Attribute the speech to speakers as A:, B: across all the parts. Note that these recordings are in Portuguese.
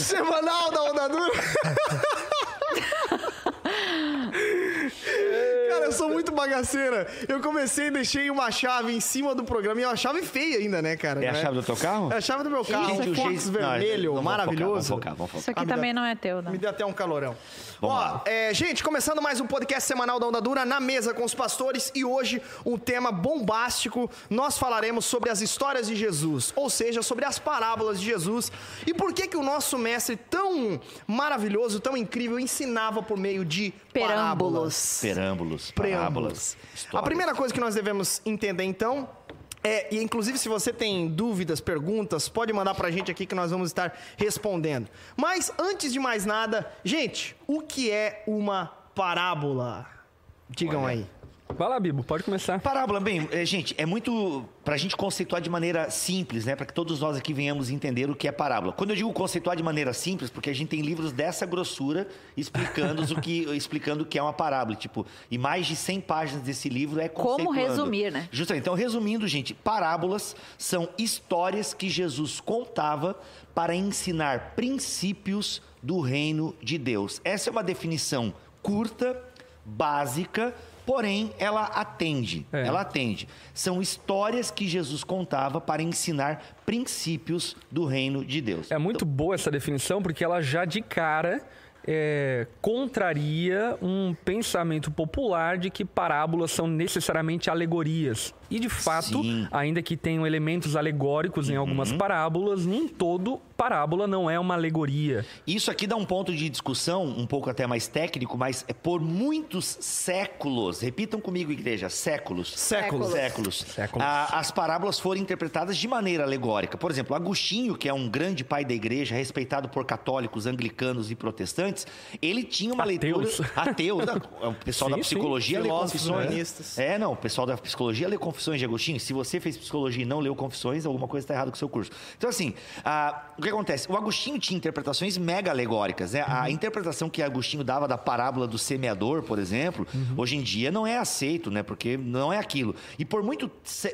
A: Semanal da Onda Dura. Cara, eu sou muito bagaceira. Eu comecei e deixei uma chave em cima do programa. E é uma chave feia ainda, né, cara?
B: É a
A: Né?
B: chave do teu carro?
A: É a chave do meu carro.
B: Gente,
A: um
B: o
A: Fox
B: jeito-
A: vermelho,
B: Não, vamos
A: maravilhoso.
B: Focar, vamos focar, vamos
C: Isso
B: focar.
C: aqui
A: Ah,
C: também
A: dá-
C: não é teu, não.
A: Me deu até um calorão.
B: Vamos
A: Ó,
B: lá.
A: é, gente, começando mais um podcast semanal da Onda Dura na mesa com os pastores e hoje um tema bombástico. Nós falaremos sobre as histórias de Jesus, ou seja, sobre as parábolas de Jesus e por que que o nosso mestre tão maravilhoso, tão incrível ensinava por meio de parábolas.
C: Perâmbulos.
B: Perâmbulos, parábolas.
A: A primeira coisa que nós devemos entender então é, e inclusive se você tem dúvidas, perguntas, pode mandar pra gente aqui que nós vamos estar respondendo. Mas antes de mais nada, gente, o que é uma parábola? Digam
B: Olha.
A: aí.
D: Vai lá, Bibo, pode começar.
B: Parábola, bem, é, gente, é muito para a gente conceituar de maneira simples, né? Para que todos nós aqui venhamos entender o que é parábola. Quando eu digo conceituar de maneira simples, porque a gente tem livros dessa grossura explicando o que, explicando o que é uma parábola, tipo, e mais de 100 páginas desse livro é
C: Como resumir, né?
B: Justamente. Então, resumindo, gente, parábolas são histórias que Jesus contava para ensinar princípios do reino de Deus. Essa é uma definição curta, básica, porém ela atende.
D: É.
B: Ela atende. São histórias que Jesus contava para ensinar princípios do reino de Deus.
D: É muito boa essa definição, porque ela já de cara é, contraria um pensamento popular de que parábolas são necessariamente alegorias. E de fato,
B: Sim.
D: ainda que tenham elementos alegóricos em algumas parábolas, nem todo parábola não é uma alegoria.
B: Isso aqui dá um ponto de discussão, um pouco até mais técnico, mas é por muitos séculos, repitam comigo, igreja, séculos.
A: Séculos.
B: Séculos.
D: Séculos.
B: Ah, as parábolas foram interpretadas de maneira alegórica. Por exemplo, Agostinho, que é um grande pai da igreja, respeitado por católicos, anglicanos e protestantes, ele tinha uma
D: Ateus.
B: leitura. Ateus. não, O pessoal da
D: Sim, sim.
B: psicologia lê
A: Filósofos
B: confissões. É, não, o pessoal da psicologia lê confissões de Agostinho. Se você fez psicologia e não leu confissões, alguma coisa está errada com o seu curso. Então, assim, ah, o que acontece? O Agostinho tinha interpretações mega alegóricas. Né? A interpretação que Agostinho dava da parábola do semeador, por exemplo, hoje em dia não é aceito, né? Porque não é aquilo. E por, muito,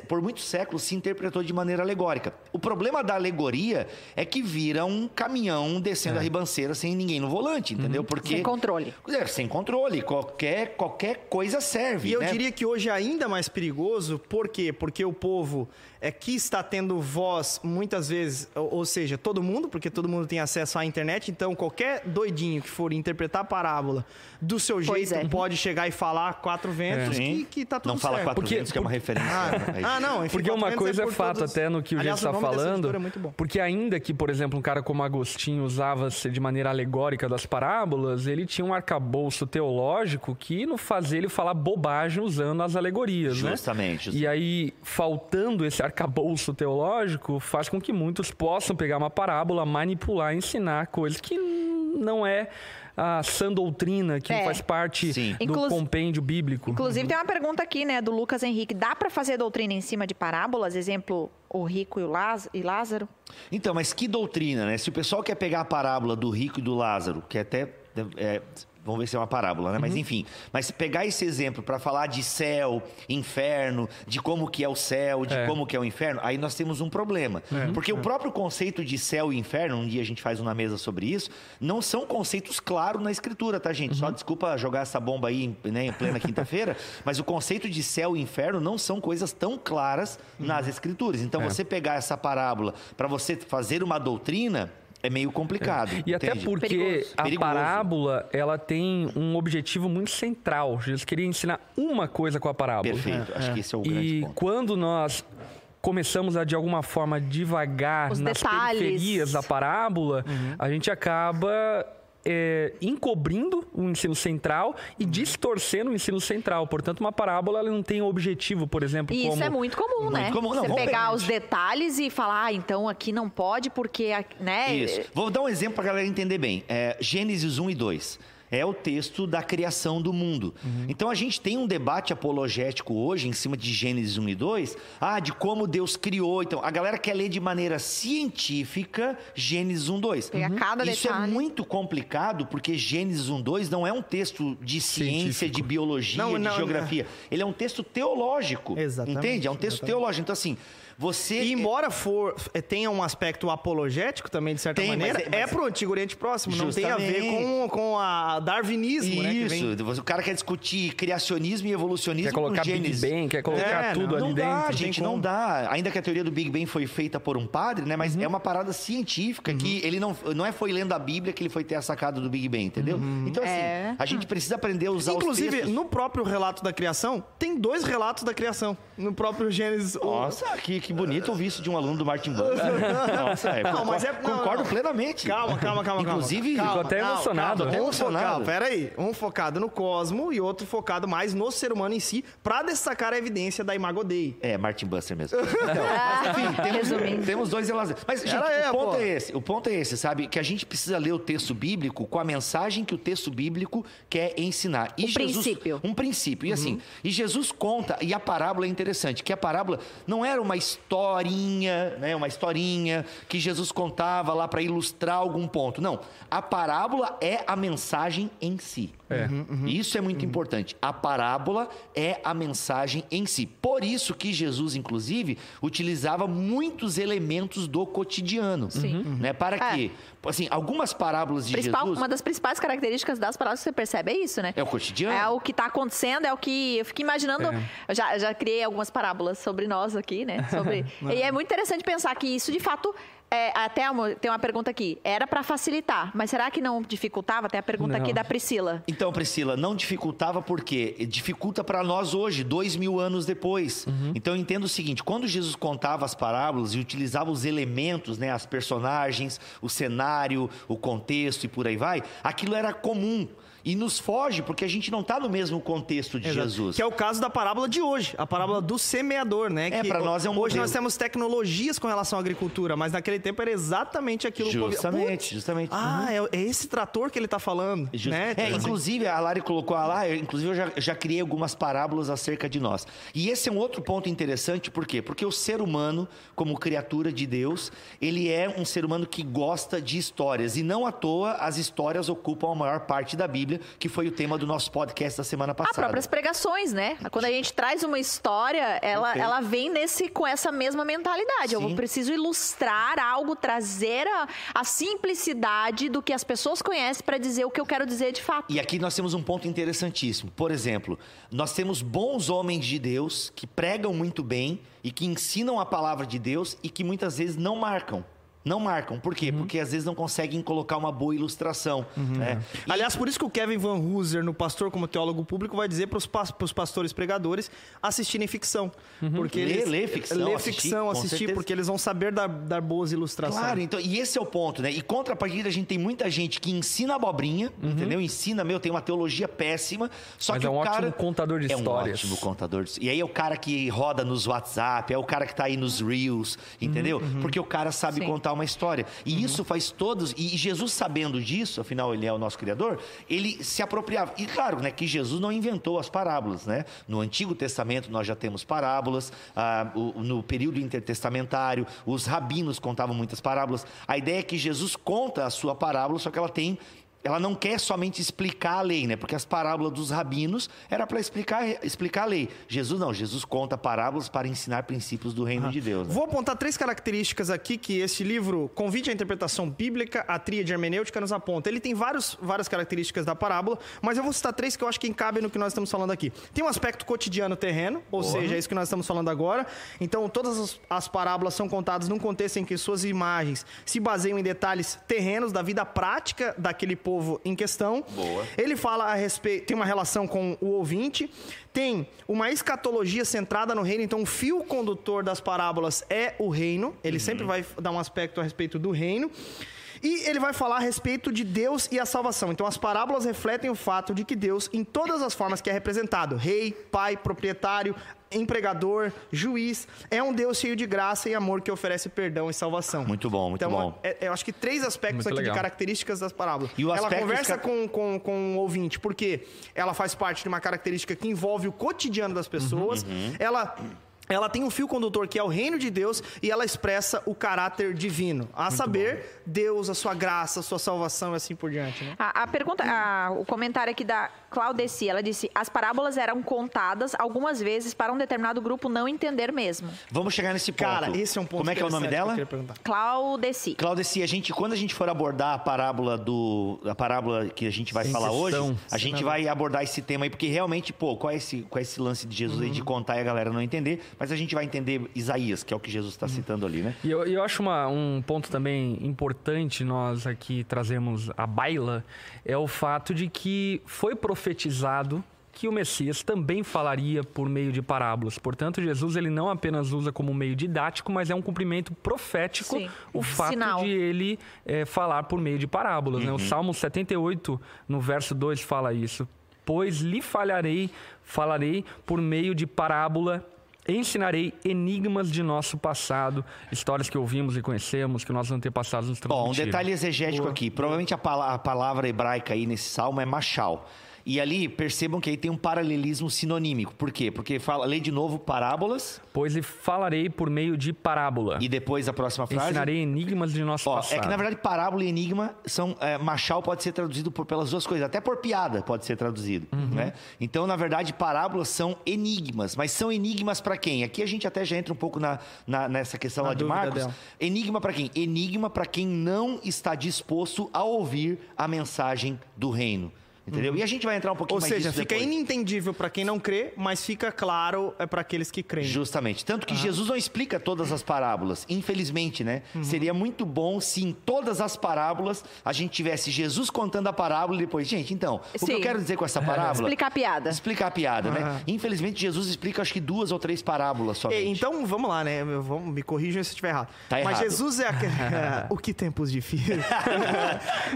B: por muitos séculos se interpretou de maneira alegórica. O problema da alegoria é que vira um caminhão descendo a ribanceira sem ninguém no volante, entendeu? Porque
C: Sem controle.
B: é, sem controle. Qualquer, qualquer coisa serve.
A: E eu
B: né?
A: diria que hoje é ainda mais perigoso, por quê? Porque o povo é que está tendo voz muitas vezes, ou, ou seja, todo mundo, porque todo mundo tem acesso à internet, então qualquer doidinho que for interpretar a parábola do seu
C: Pois
A: jeito
C: é.
A: pode chegar e falar quatro ventos que, que tá tudo
B: Não fala
A: certo.
B: quatro
D: Porque-
B: ventos, que é uma referência.
A: Ah,
B: né?
A: ah, não, enfim,
D: Porque uma
A: ventos
D: coisa é,
A: por
D: fato
A: todas-
D: até no que o
A: Aliás,
D: Gê está falando.
A: é muito bom.
D: Porque ainda que, por exemplo, um cara como Agostinho usava-se de maneira alegórica das parábolas, ele tinha um arcabouço teológico que não fazia ele falar bobagem usando as alegorias, né?
B: Justamente.
D: E aí, faltando esse arcabouço teológico, faz com que muitos possam pegar uma parábola, manipular, ensinar coisas que não é a sã doutrina, que
C: É.
D: faz parte
B: Sim.
D: do
C: Inclus-
D: compêndio bíblico.
C: Inclusive, tem uma pergunta aqui, né, do Lucas Henrique. Dá para fazer doutrina em cima de parábolas? Exemplo, o rico e o Lázaro? E Lázaro?
B: Então, mas que doutrina, né? Se o pessoal quer pegar a parábola do rico e do Lázaro, que até. é, vamos ver se é uma parábola, né? Mas
D: Uhum.
B: enfim. Mas pegar esse exemplo para falar de céu, inferno, de como que é o céu, de
D: É.
B: como que é o inferno, aí nós temos um problema. Porque o próprio conceito de céu e inferno, um dia a gente faz uma mesa sobre isso, não são conceitos claros na escritura, tá, gente?
D: Uhum.
B: Só desculpa jogar essa bomba aí em, né, em plena quinta-feira, mas o conceito de céu e inferno não são coisas tão claras nas escrituras. Então,
D: É.
B: você pegar essa parábola para você fazer uma doutrina é meio complicado.
D: E até
B: entende?
D: porque
C: Perigoso.
D: a
B: Perigoso.
D: parábola, ela tem um objetivo muito central. Jesus queria ensinar uma coisa com a parábola.
B: Perfeito. Acho que esse é o grande
D: E
B: ponto.
D: quando nós começamos a, de alguma forma, devagar
C: Os
D: nas
C: detalhes.
D: periferias da parábola,
B: Uhum.
D: a gente acaba é, encobrindo o ensino central e
B: Uhum.
D: distorcendo o ensino central. Portanto, uma parábola ela não tem objetivo, por exemplo,
C: E
D: como...
C: isso é muito comum, né?
B: comum. Não,
C: Você pegar, os detalhes e falar, ah, então aqui não pode porque, né?
B: Isso. Vou dar um exemplo para a galera entender bem. É, Gênesis 1 e 2. É o texto da criação do mundo. Então a gente tem um debate apologético hoje em cima de Gênesis 1 e 2, ah, de como Deus criou. Então a galera quer ler de maneira científica Gênesis 1 2.
C: Pega cada
B: Isso é
C: detalhe.
B: muito complicado porque Gênesis 1 2 não é um texto de ciência,
A: Científico.
B: de biologia,
A: Não,
B: de
A: não,
B: geografia. Ele é um texto teológico.
A: Exatamente,
B: Entende? É um texto
A: exatamente.
B: teológico. Então assim, você
A: E embora for, eh, tenha um aspecto apologético também, de certa
B: Tem, mas
A: maneira,
B: é- mas-
A: é, pro Antigo Oriente Próximo. Não tem a ver
B: Justamente.
A: com, com a darwinismo, né? que vem-
B: Isso, o cara quer discutir criacionismo e evolucionismo
D: Quer colocar Big. Bang, quer colocar
A: É,
D: tudo
A: não,
D: ali
B: Não
D: dentro.
B: dá, gente, não dá. Ainda que a teoria do Big Bang foi feita por um padre, né? Mas é uma parada científica que ele não, não é foi lendo a Bíblia que ele foi ter a sacada do Big Bang, entendeu? Então, assim,
C: É.
B: a gente precisa aprender a usar
A: Inclusive,
B: os textos.
A: no próprio relato da criação, tem dois relatos da criação. No próprio Gênesis. o-
B: Nossa, que, que bonito ouvir isso de um aluno do Martin Buns. Nossa, é,
A: Não, mas é-
B: concordo,
A: não,
B: concordo
A: não.
B: plenamente.
A: Calma, calma, calma.
B: Inclusive,
A: calma.
D: Ficou até
A: Calma,
D: emocionado.
A: calma.
B: Até
A: Um
B: emocionado.
A: focado, peraí. Um focado no cosmo e outro focado mais no ser humano em si, pra destacar a evidência da Imago Dei.
B: É, Martin Buster mesmo. Então, mas, enfim, temos,
C: Resumindo.
B: temos dois relatos. Mas, gente,
A: é,
B: o ponto
A: pô.
B: é esse. O ponto é esse, sabe? Que a gente precisa ler o texto bíblico com a mensagem que o texto bíblico quer ensinar. E
C: Um princípio.
B: Um princípio. E assim, e Jesus conta, e a parábola é interessante, que a parábola não era uma historinha, né? Uma historinha que Jesus contava lá para ilustrar algum ponto. Não. A parábola é a mensagem em si.
D: É.
B: Isso é muito importante. A parábola é a mensagem em si. Por isso que Jesus, inclusive, utilizava muitos elementos do cotidiano.
C: Sim.
B: Né? Para
C: É.
B: quê? Assim, algumas parábolas de
C: Principal-
B: Jesus...
C: Uma das principais características das palavras que você percebe é isso, né?
B: É o cotidiano.
C: É o que está acontecendo, é o que eu fico imaginando.
D: É.
C: Eu já, eu já criei algumas parábolas sobre nós aqui, né? Sobre, e é muito interessante pensar que isso de fato. é, até uma- tem uma pergunta aqui. Era para facilitar, mas será que não dificultava? Tem a pergunta
D: Não.
C: aqui da Priscila.
B: Então, Priscila, não dificultava porque dificulta para nós hoje, dois mil anos depois.
A: Uhum.
B: Então, eu entendo o seguinte: quando Jesus contava as parábolas e utilizava os elementos, né, as personagens, o cenário, o contexto e por aí vai, aquilo era comum. E nos foge porque a gente não está no mesmo contexto de
A: Exato.
B: Jesus.
A: Que é o caso da parábola de hoje, a parábola do semeador, né?
B: É,
A: que
B: pra nós é um
A: Hoje
B: modelo.
A: nós temos tecnologias com relação à agricultura, mas naquele tempo era exatamente aquilo
B: Justamente,
A: Putz,
B: justamente.
A: Ah, é, é esse trator que ele tá falando,
B: Justo.
A: né?
B: É,
A: Assim,
B: inclusive, a Lari colocou lá, eu, inclusive eu já, eu já criei algumas parábolas acerca de nós. E esse é um outro ponto interessante, por quê? Porque o ser humano, como criatura de Deus, ele é um ser humano que gosta de histórias. E não à toa as histórias ocupam a maior parte da Bíblia, que foi o tema do nosso podcast da semana
C: Ah,
B: passada.
C: próprias pregações, né? Quando a gente traz uma história, ela,
B: Perfeito.
C: ela vem nesse com essa mesma mentalidade. Eu
B: Sim.
C: preciso ilustrar algo, trazer a, a simplicidade do que as pessoas conhecem para dizer o que eu quero dizer de fato.
B: E aqui nós temos um ponto interessantíssimo. Por exemplo, nós temos bons homens de Deus que pregam muito bem e que ensinam a palavra de Deus e que muitas vezes não marcam. Não marcam. Por quê? Porque às vezes não conseguem colocar uma boa ilustração. Né? E-
A: Aliás, por isso que o Kevin Van Hooser, no Pastor como Teólogo Público, vai dizer para os pastores pregadores assistirem ficção. Porque
B: Lê-
A: eles,
B: lê ficção,
A: Lê
B: assistir,
A: ficção, assistir, porque eles vão saber dar, dar boas ilustrações.
B: Claro, então, e esse é o ponto, né? E contrapartida, a gente tem muita gente que ensina abobrinha, entendeu? Ensina, meu, tem uma teologia péssima, só
D: Mas
B: que
D: é um
B: o cara...
D: ótimo contador de
B: é
D: histórias.
B: um ótimo contador de E aí é o cara que roda nos WhatsApp, é o cara que tá aí nos Reels, entendeu? Porque o cara sabe
C: Sim.
B: contar uma história. E isso faz todos... E Jesus sabendo disso, afinal ele é o nosso Criador, ele se apropriava. E claro, né, que Jesus não inventou as parábolas, né? No Antigo Testamento nós já temos parábolas, ah, o- no período intertestamentário, os rabinos contavam muitas parábolas. A ideia é que Jesus conta a sua parábola, só que ela tem ela não quer somente explicar a lei, né? Porque as parábolas dos rabinos era para explicar, explicar a lei. Jesus não, Jesus conta parábolas para ensinar princípios do reino de Deus. né?
A: Vou apontar três características aqui que esse livro, Convite à Interpretação Bíblica, a Tríade Hermenêutica, nos aponta. Ele tem vários, várias características da parábola, mas eu vou citar três que eu acho que encabem no que nós estamos falando aqui. Tem um aspecto cotidiano terreno, ou seja, é isso que nós estamos falando agora. Então, todas as, as parábolas são contadas num contexto em que suas imagens se baseiam em detalhes terrenos da vida prática daquele povo em questão.
B: Boa.
A: Ele fala a respeito, tem uma relação com o ouvinte, tem uma escatologia centrada no reino, então o fio condutor das parábolas é o reino, ele sempre vai dar um aspecto a respeito do reino. E ele vai falar a respeito de Deus e a salvação. Então as parábolas refletem o fato de que Deus, em todas as formas que é representado, rei, pai, proprietário, empregador, juiz. É um Deus cheio de graça e amor que oferece perdão e salvação.
B: Muito bom, muito
A: então,
B: bom.
A: é- eu acho que três aspectos
D: Muito
A: aqui
D: legal.
A: de características das parábolas.
B: E o
A: ela
B: aspecto
A: conversa com, com, com o ouvinte, porque ela faz parte de uma característica que envolve o cotidiano das pessoas.
B: Uhum,
A: Ela. Ela tem um fio condutor que é o reino de Deus e ela expressa o caráter divino, a saber, Deus, a sua graça, a sua salvação e assim por diante. Né?
C: A, a pergunta, a- o comentário aqui da Claudeci, ela disse: as parábolas eram contadas algumas vezes para um determinado grupo não entender mesmo.
B: Vamos chegar nesse ponto.
A: Cara, esse é um ponto
B: Como é que é o nome dela?
A: que.
C: Claudeci.
B: Claudeci, a gente, quando a gente for abordar a parábola do. A parábola que a gente vai
D: Sim,
B: falar hoje, a gente vai abordar esse tema aí, porque realmente, pô, qual é esse, qual é esse lance de Jesus aí de contar e a galera não entender, mas a gente vai entender Isaías, que é o que Jesus está citando ali, né?
D: E eu, eu acho uma- um ponto também importante nós aqui trazemos à baila é o fato de que foi profetizado que o Messias também falaria por meio de parábolas. Portanto, Jesus ele não apenas usa como meio didático, mas é um cumprimento profético
C: Sim.
D: o fato
C: Sinal.
D: de ele eh, falar por meio de parábolas. né? O Salmo 78, no verso 2, fala isso. Pois lhe falharei, falarei por meio de parábola Ensinarei enigmas de nosso passado, histórias que ouvimos e conhecemos, que nossos antepassados nos
B: Bom, um
D: transmitiram.
B: detalhe exegético aqui. Provavelmente a, pala- a palavra hebraica aí nesse salmo é machal. E ali, percebam que aí tem um paralelismo sinonímico. Por quê? Porque fala, lê de novo parábolas
D: Pois lhe falarei por meio de parábola.
B: e depois a próxima frase.
D: Ensinarei enigmas de nosso
B: Ó,
D: passado.
B: é que na verdade parábola e enigma são é, machal pode ser traduzido por, pelas duas coisas, até por piada pode ser traduzido,
D: Uhum.
B: né? Então na verdade parábolas são enigmas, mas são enigmas para quem? Aqui a gente até já entra um pouco na, na- nessa questão
A: Na
B: lá de Marcos.
A: dela.
B: Enigma para quem? Enigma para quem não está disposto a ouvir a mensagem do reino, entendeu? E a gente vai entrar um pouquinho
A: Ou
B: mais
A: seja,
B: disso
A: fica
B: depois.
A: inentendível para quem não crê, mas fica claro é para aqueles que creem.
B: Justamente. Tanto que Jesus não explica todas as parábolas, infelizmente, né? Seria muito bom se em todas as parábolas a gente tivesse Jesus contando a parábola e depois, gente, então, o que
C: Sim.
B: eu quero dizer com essa parábola?
C: Explicar a piada.
B: Explicar a piada, né? Infelizmente, Jesus explica acho que duas ou três parábolas somente.
A: E, então, vamos lá, né? Vamos, me corrijam se eu estiver errado.
B: Tá
A: Mas
B: errado.
A: Jesus é aquele... o que tempos difíceis.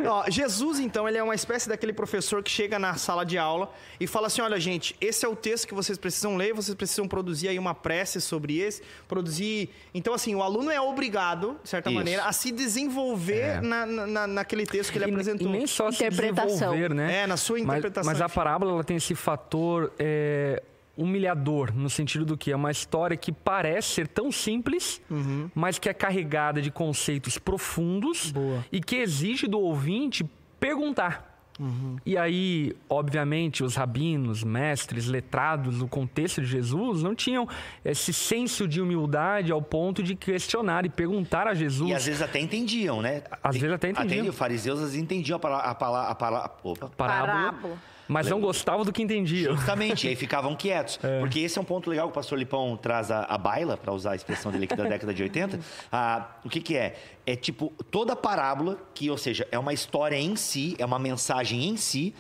A: Ó, Jesus, então, ele é uma espécie daquele professor que chega na sala de aula e fala assim, olha, gente, esse é o texto que vocês precisam ler, vocês precisam produzir aí uma prece sobre esse, produzir... Então, assim, o aluno é obrigado, de certa
B: Isso.
A: maneira, a se desenvolver na, na- naquele texto que ele
D: É. E-
A: apresentou.
D: E nem só se
C: Interpretação.
D: desenvolver, né?
A: É, na sua
D: Mas-
A: interpretação.
D: Mas, a parábola ela tem esse fator é, humilhador, no sentido do que é uma história que parece ser tão simples,
A: Uhum.
D: mas que é carregada de conceitos profundos
A: Boa.
D: e que exige do ouvinte perguntar.
A: Uhum.
D: E aí, obviamente, os rabinos, mestres, letrados do contexto de Jesus não tinham esse senso de humildade ao ponto de questionar e perguntar a Jesus.
B: E às vezes até entendiam, né?
D: Às vezes até entendiam.
B: Os fariseus às vezes entendiam a palavra. A palavra, a palavra opa.
D: parábola,
C: Parábola.
D: Mas não gostavam do que entendiam.
B: Justamente, e aí ficavam quietos. Porque esse é um ponto legal que o pastor Lipão traz a, a baila, para usar a expressão dele aqui da década de 80. Ah, o que, que é? É tipo, toda parábola, que, ou seja, é uma história em si, é uma mensagem em si,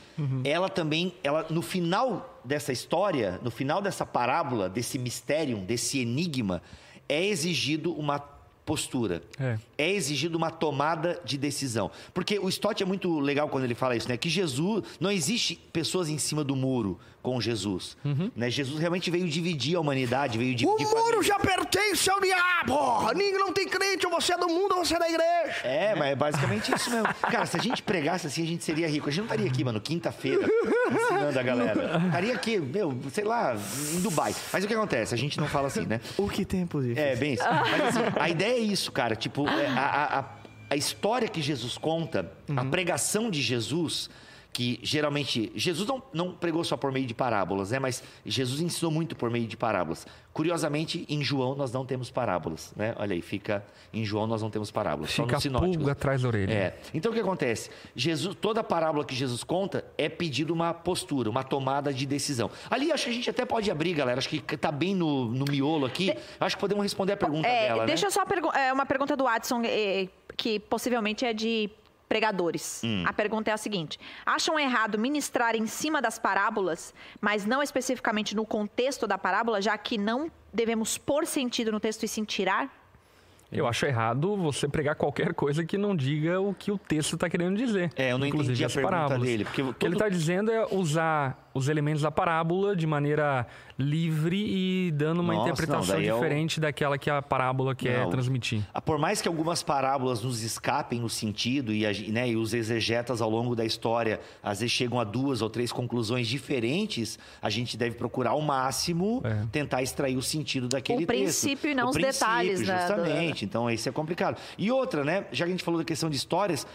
B: ela também, ela, no final dessa história, no final dessa parábola, desse mistério, desse enigma, é exigido uma postura.
D: É.
B: É exigido uma tomada de decisão. Porque o Stott é muito legal quando ele fala isso, né? Que Jesus, não existe pessoas em cima do muro com Jesus. Né? Jesus realmente veio dividir a humanidade, veio
A: O
B: dividir
A: muro
B: famílias.
A: já pertence ao diabo! Ninguém não tem crente, ou você é do mundo ou você é da igreja.
B: É, mas é basicamente isso mesmo. Cara, se a gente pregasse assim, a gente seria rico. A gente não estaria aqui, mano, quinta-feira, ensinando a galera. Estaria aqui, meu, sei lá, em Dubai. Mas o que acontece? A gente não fala assim, né?
A: O que tempos difíceis.
B: É, bem isso. Mas assim, a ideia é isso, cara. Tipo, é, a, a- a- a história que Jesus conta, a pregação de Jesus, que geralmente. Jesus não, não pregou só por meio de parábolas, né? Mas Jesus ensinou muito por meio de parábolas. Curiosamente, em João nós não temos parábolas, né? Olha aí, fica. Em João nós não temos parábolas. só
D: Fica
B: nos
D: a
B: sinóticos.
D: pulga atrás da orelha.
B: É. Então o que acontece? Jesus, toda parábola que Jesus conta é pedido uma postura, uma tomada de decisão. Ali acho que a gente até pode abrir, galera. Acho que tá bem no, no miolo aqui. Acho que podemos responder a pergunta
C: É,
B: dela,
C: deixa
B: né?
C: eu só pergu- é, uma pergunta do Watson, é, que possivelmente é de pregadores.
B: Hum.
C: A pergunta é a seguinte: acham errado ministrar em cima das parábolas, mas não especificamente no contexto da parábola, já que não devemos pôr sentido no texto e sim tirar?
D: Eu acho errado você pregar qualquer coisa que não diga o que o texto está querendo dizer.
B: É, eu não
D: inclusive
B: entendi a
D: as
B: pergunta
D: parábolas.
B: dele, porque
D: O que ele está dizendo é usar os elementos da parábola de maneira livre e dando uma
B: Nossa,
D: interpretação
B: não, é
D: diferente daquela que a parábola quer
B: Não.
D: transmitir.
B: Ah, Por mais que algumas parábolas nos escapem no sentido e, né, e os exegetas ao longo da história às vezes chegam a duas ou três conclusões diferentes, a gente deve procurar ao máximo
D: É.
B: tentar extrair o sentido daquele
C: O
B: texto.
C: princípio e não
B: O
C: os
B: princípio,
C: detalhes, né, do-
B: Justamente. Então, isso é complicado. E outra, né? Já que a gente falou da questão de histórias.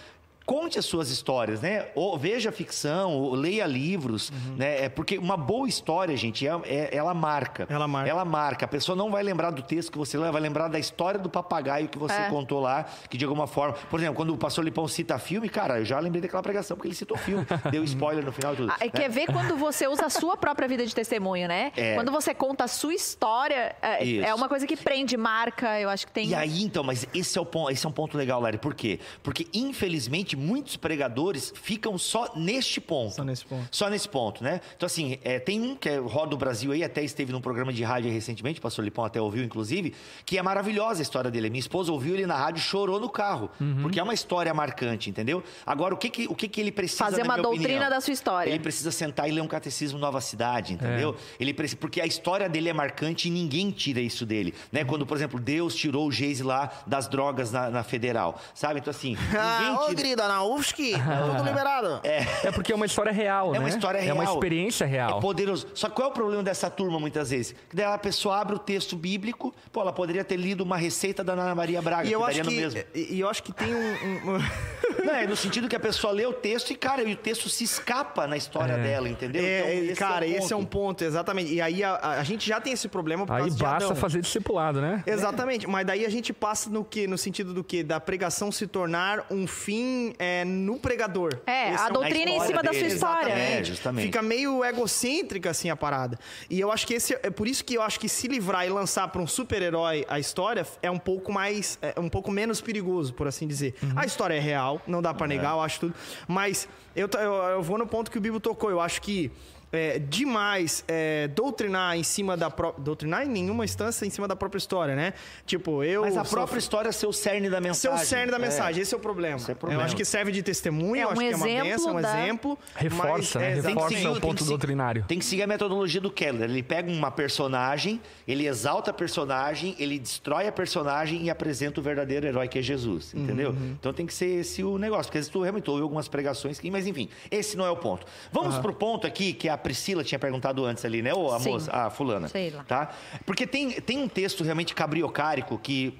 B: Conte as suas histórias, né? Ou veja ficção, ou leia livros,
A: Uhum.
B: né? É porque uma boa história, gente, é, é- ela marca.
A: Ela marca.
B: Ela marca. A pessoa não vai lembrar do texto que você lê, vai lembrar da história do papagaio que você
C: É.
B: contou lá, que de alguma forma. Por exemplo, quando o pastor Lipão cita filme, cara, eu já lembrei daquela pregação, porque ele citou filme. deu spoiler no final e tudo.
C: Ah,
B: né?
C: Quer ver quando você usa a sua própria vida de testemunho, né?
B: É.
C: Quando você conta a sua história, é,
B: Isso.
C: é uma coisa que prende, marca, eu acho que tem...
B: E aí, então, mas esse é, o ponto, esse é um ponto legal, Larry. Por quê? Porque, infelizmente, muitos pregadores ficam só neste ponto.
A: Só nesse ponto.
B: Só nesse ponto, né? Então, assim, é, tem um que é Roda o Brasil aí, até esteve num programa de rádio aí recentemente, o pastor Lipão até ouviu, inclusive, que é maravilhosa a história dele. Minha esposa ouviu ele na rádio, chorou no carro,
C: Uhum.
B: porque é uma história marcante, entendeu? Agora, o que que, o que, que ele precisa,
C: Fazer
B: na
C: uma
B: minha
C: doutrina
B: opinião?
C: da sua história.
B: Ele precisa sentar e ler um catecismo Nova Cidade, entendeu? Ele precisa, porque a história dele é marcante e ninguém tira isso dele, né? Quando, por exemplo, Deus tirou o Geise lá das drogas na, na federal, sabe? Então assim,
A: Ah,
B: ninguém
A: ô,
B: tira.
A: Na UFSC, tá tudo liberado.
D: É porque é uma história real, né?
B: É uma história real.
D: É uma experiência real.
B: É poderoso. Só que qual é o problema dessa turma, muitas vezes? Que daí a pessoa abre o texto bíblico, pô, ela poderia ter lido uma receita da Ana Maria Braga,
A: E eu,
B: que
A: acho que,
B: mesmo.
A: e eu acho que tem um. um-
B: Não, é no sentido que a pessoa lê o texto e, cara, e o texto se escapa na história dela, entendeu?
A: É,
B: Então,
A: cara,
B: o
A: esse é um
B: ponto.
A: exatamente. E aí a, a- a gente já tem esse problema por
D: Aí
A: causa de
D: basta fazer discipulado, né?
A: Exatamente, mas daí a gente passa no que? No sentido do que? Da pregação se tornar um fim é, no pregador.
C: É,
A: Esse
C: a
A: um-
C: doutrina em cima da sua
B: dele,
C: história.
B: exatamente. É, justamente.
A: Fica meio egocêntrica assim a parada. E eu acho que esse é por isso que eu acho que se livrar e lançar para um super-herói a história é um pouco mais é um pouco menos perigoso, por assim dizer. A história é real, não dá para negar, eu acho tudo. Mas eu, eu, eu vou no ponto que o Bibo tocou. Eu acho que é, demais é, doutrinar em cima da própria. Doutrinar em nenhuma instância em cima da própria história, né? Tipo, eu.
B: Mas a própria história é ser o cerne da
A: ser
B: mensagem.
A: o cerne da
B: É.
A: mensagem, esse é o problema.
B: Esse é o problema.
A: Eu acho que serve de testemunho,
C: É
A: eu
C: um
A: acho que é uma
C: exemplo
A: benção, um
C: da-
A: exemplo.
D: Reforça, né?
A: é,
D: Reforça
A: exatamente.
D: o
B: seguir-
D: ponto
B: seguir-
D: doutrinário.
B: Tem que seguir a metodologia do Keller. Ele pega uma personagem, ele exalta a personagem, ele destrói a personagem e apresenta o verdadeiro herói que é Jesus, entendeu?
A: Uhum.
B: Então tem que ser esse o negócio. Porque às vezes tu realmente ouve algumas pregações, mas enfim, esse não é o ponto. Vamos pro ponto aqui que a Priscila tinha perguntado antes ali, né? Ou a
C: Sim.
B: moça, a fulana.
C: Sei lá.
B: Tá? Porque tem, tem um texto realmente cabriocárico que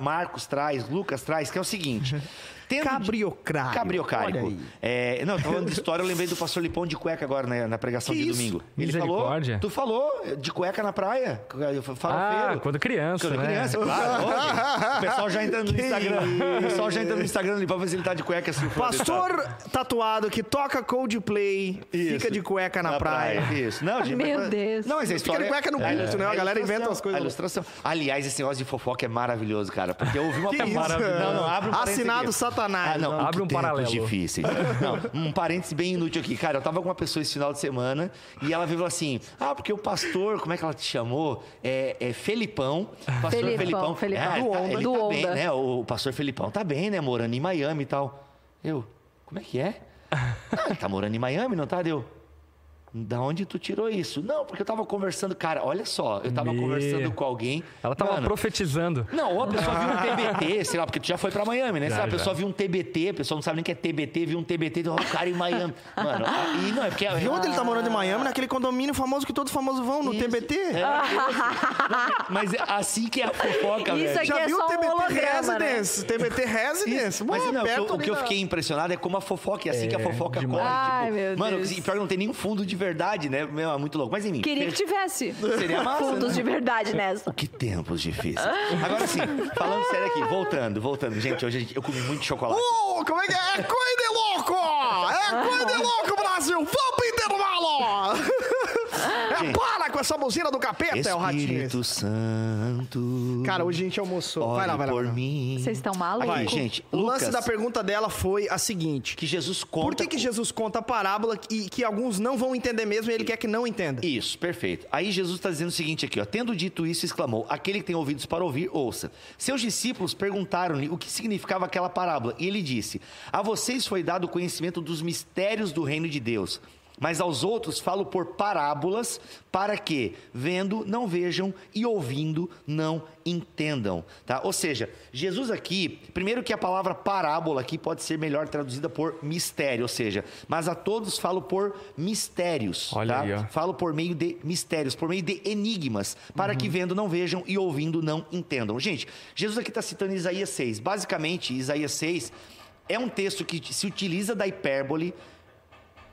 B: Marcos traz, Lucas traz, que é o seguinte. Tendo.
A: Olha aí.
B: É, não, tô falando de história, eu lembrei do pastor Lipão de cueca agora né, na pregação
A: Que
B: de
A: isso?
B: domingo. Ele falou. Tu falou de cueca na praia? Farofeiro.
D: Ah, quando criança,
B: Quando
D: né?
B: criança, claro. Ô, o pessoal já entra no Instagram. O pessoal já entra no Instagram ali pra ver se ele tá de cueca assim.
A: Pastor tatuado que toca Coldplay, fica de cueca na, praia.
B: Isso. Não, gente,
C: Meu
B: mas-
C: Deus.
B: Não, mas a
A: Fica
B: história.
A: de cueca no
B: é-
A: culto, né? A
B: é
A: galera inventa umas coisas.
B: A ilustração. Aliás, esse negócio de fofoca é maravilhoso, cara. Porque eu ouvi uma
A: Que isso?
B: maravilhoso. Não, não, abre um
A: Assinado
B: aqui.
A: Satanás.
B: Ah, não,
A: Não,
D: abre um paralelo.
B: difíceis. Não, um parênteses bem inútil aqui. Cara, eu tava com uma pessoa esse final de semana e ela veio assim: Ah, porque o pastor, como é que ela te chamou? É, é Felipão. Pastor
C: Felipão, Felipão.
B: É,
C: Do
B: ele tá,
C: Onda.
B: ele
C: Do
B: tá bem,
C: Onda.
B: né? O pastor Felipão tá bem, né? Morando em Miami e tal. Eu, como é que é? Ah, tá morando em Miami, não tá? Deu. Da onde tu tirou isso? Não, porque eu tava conversando, cara, olha só, eu tava
D: Meu.
B: conversando com alguém.
D: Ela tava
B: Mano,
D: profetizando.
B: não, ou a pessoa viu um TBT, sei lá, porque tu já foi pra Miami, né?
D: Já,
B: Sei lá, a
D: já.
B: pessoa viu um TBT, a pessoa não sabe nem o que é TBT, viu um TBT, deu um cara em Miami. Mano, e não, é porque...
A: E ontem ele tá morando em Miami, naquele condomínio famoso que todos famosos vão, no
B: Isso.
A: TBT.
B: É, isso. Mas é assim que é a fofoca,
C: Isso
B: velho.
C: aqui
A: Já
C: é
A: viu
C: só
A: o
C: um
A: TBT
C: holograma, né?
A: Residence? TBT Residence?
B: Mas não, o que o que eu fiquei impressionado é como a fofoca, é assim que a fofoca
D: demais.
B: corre.
C: Ai,
B: tipo,
C: meu
B: mano,
C: Deus.
B: e pior que não tem nenhum fundo de verdade, né? Meu, é muito louco. Mas enfim.
C: Queria que tivesse
B: Seria massa,
C: fundos
B: né?
C: de verdade nessa.
B: Que tempos difíceis. Agora sim, falando sério aqui, voltando, voltando. Gente, hoje eu comi muito chocolate.
A: Uh, como é que é? É coisa de louco! É coisa de louco, Brasil! Vamos pro intervalo!
B: Gente.
A: para com essa buzina do capeta, é o ratinho.
B: Espírito Santo.
A: Cara, hoje a gente almoçou. Vai lá, vai lá.
B: por
A: vai lá.
B: mim.
C: Vocês estão malucos?
B: Aqui, gente,
A: O lance
B: Lucas,
A: da pergunta dela foi a seguinte:
B: que Jesus conta...
A: Por que, que Jesus conta a parábola e que alguns não vão entender mesmo e ele quer que não entenda?
B: Isso, perfeito. Aí Jesus está dizendo o seguinte aqui, ó. Tendo dito isso, exclamou: Aquele que tem ouvidos para ouvir, ouça. Seus discípulos perguntaram-lhe o que significava aquela parábola. E ele disse: A vocês foi dado o conhecimento dos mistérios do reino de Deus. Mas aos outros falo por parábolas, para que, vendo, não vejam e ouvindo, não entendam. Tá? Ou seja, Jesus aqui, primeiro que a palavra parábola aqui pode ser melhor traduzida por mistério, ou seja, mas a todos falo por mistérios.
D: Olha
B: tá?
D: aí, ó.
B: Falo por meio de mistérios, por meio de enigmas, para que vendo não vejam e ouvindo não entendam. Gente, Jesus aqui está citando Isaías 6. Basicamente, Isaías 6 é um texto que se utiliza da hipérbole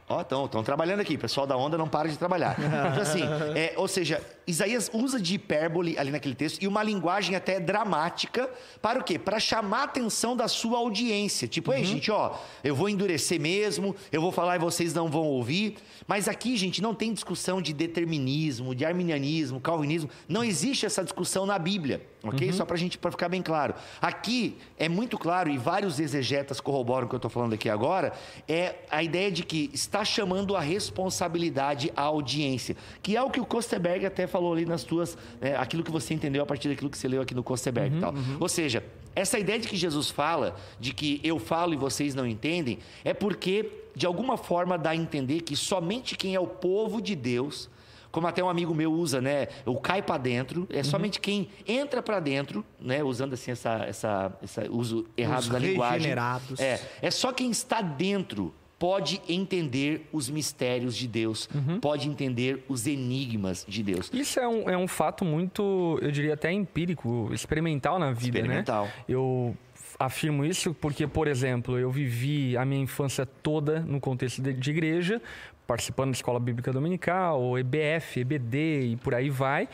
B: Ó, estão trabalhando aqui. O pessoal da onda não para de trabalhar. Então, assim, é, ou seja, Isaías usa de hipérbole ali naquele texto e uma linguagem até dramática para o quê? Para chamar a atenção da sua audiência. Tipo, ei, gente, ó, eu vou endurecer mesmo, eu vou falar e vocês não vão ouvir. Mas aqui, gente, não tem discussão de determinismo, de arminianismo, calvinismo. Não existe essa discussão na Bíblia, ok? Só para gente, para ficar bem claro. Aqui é muito claro, e vários exegetas corroboram o que eu estou falando aqui agora, é a ideia de que está chamando a responsabilidade à audiência, que é o que o Kosterberg até falou ali nas tuas, é, aquilo que você entendeu a partir daquilo que você leu aqui no Kosterberg e tal. Ou seja, essa ideia de que Jesus fala, de que eu falo e vocês não entendem, é porque, de alguma forma, dá a entender que somente quem é o povo de Deus, como até um amigo meu usa, né? O cai para dentro, é somente quem entra para dentro, né? Usando assim essa, essa, esse uso errado
A: Os
B: da linguagem. É, é só quem está dentro pode entender os mistérios de Deus, pode entender os enigmas de Deus.
D: Isso é um, é um fato muito, eu diria até empírico, experimental na vida,
B: Experimental.
D: né? Eu afirmo isso porque, por exemplo, eu vivi a minha infância toda no contexto de, de igreja, participando da escola bíblica dominical, EBF, EBD e por aí vai,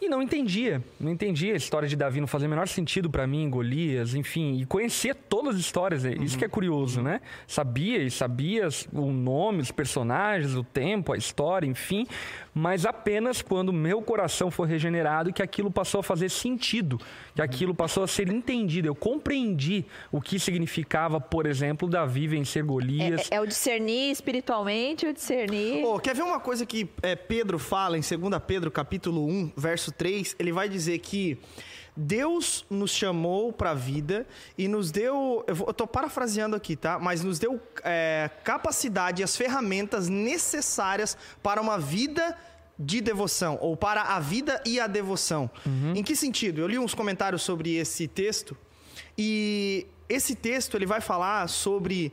D: e não entendia, não entendia a história de Davi, não fazia o menor sentido para mim, Golias, enfim, e conhecia todas as histórias, é isso que é curioso, né? Sabia e sabia o nome, os personagens, o tempo, a história, enfim, mas apenas quando meu coração foi regenerado e que aquilo passou a fazer sentido, que aquilo passou a ser entendido. Eu compreendi o que significava, por exemplo, Davi vencer Golias.
C: É, é o discernir espiritualmente, o discernir.
A: Ô, quer ver uma coisa que é, Pedro fala em 2 Pedro capítulo 1, verso 3? Ele vai dizer que Deus nos chamou para a vida e nos deu, eu, tô parafraseando aqui, tá? Mas nos deu é, capacidade e as ferramentas necessárias para uma vida de devoção, ou para a vida e a devoção. Em que sentido? Eu li uns comentários sobre esse texto e esse texto ele vai falar sobre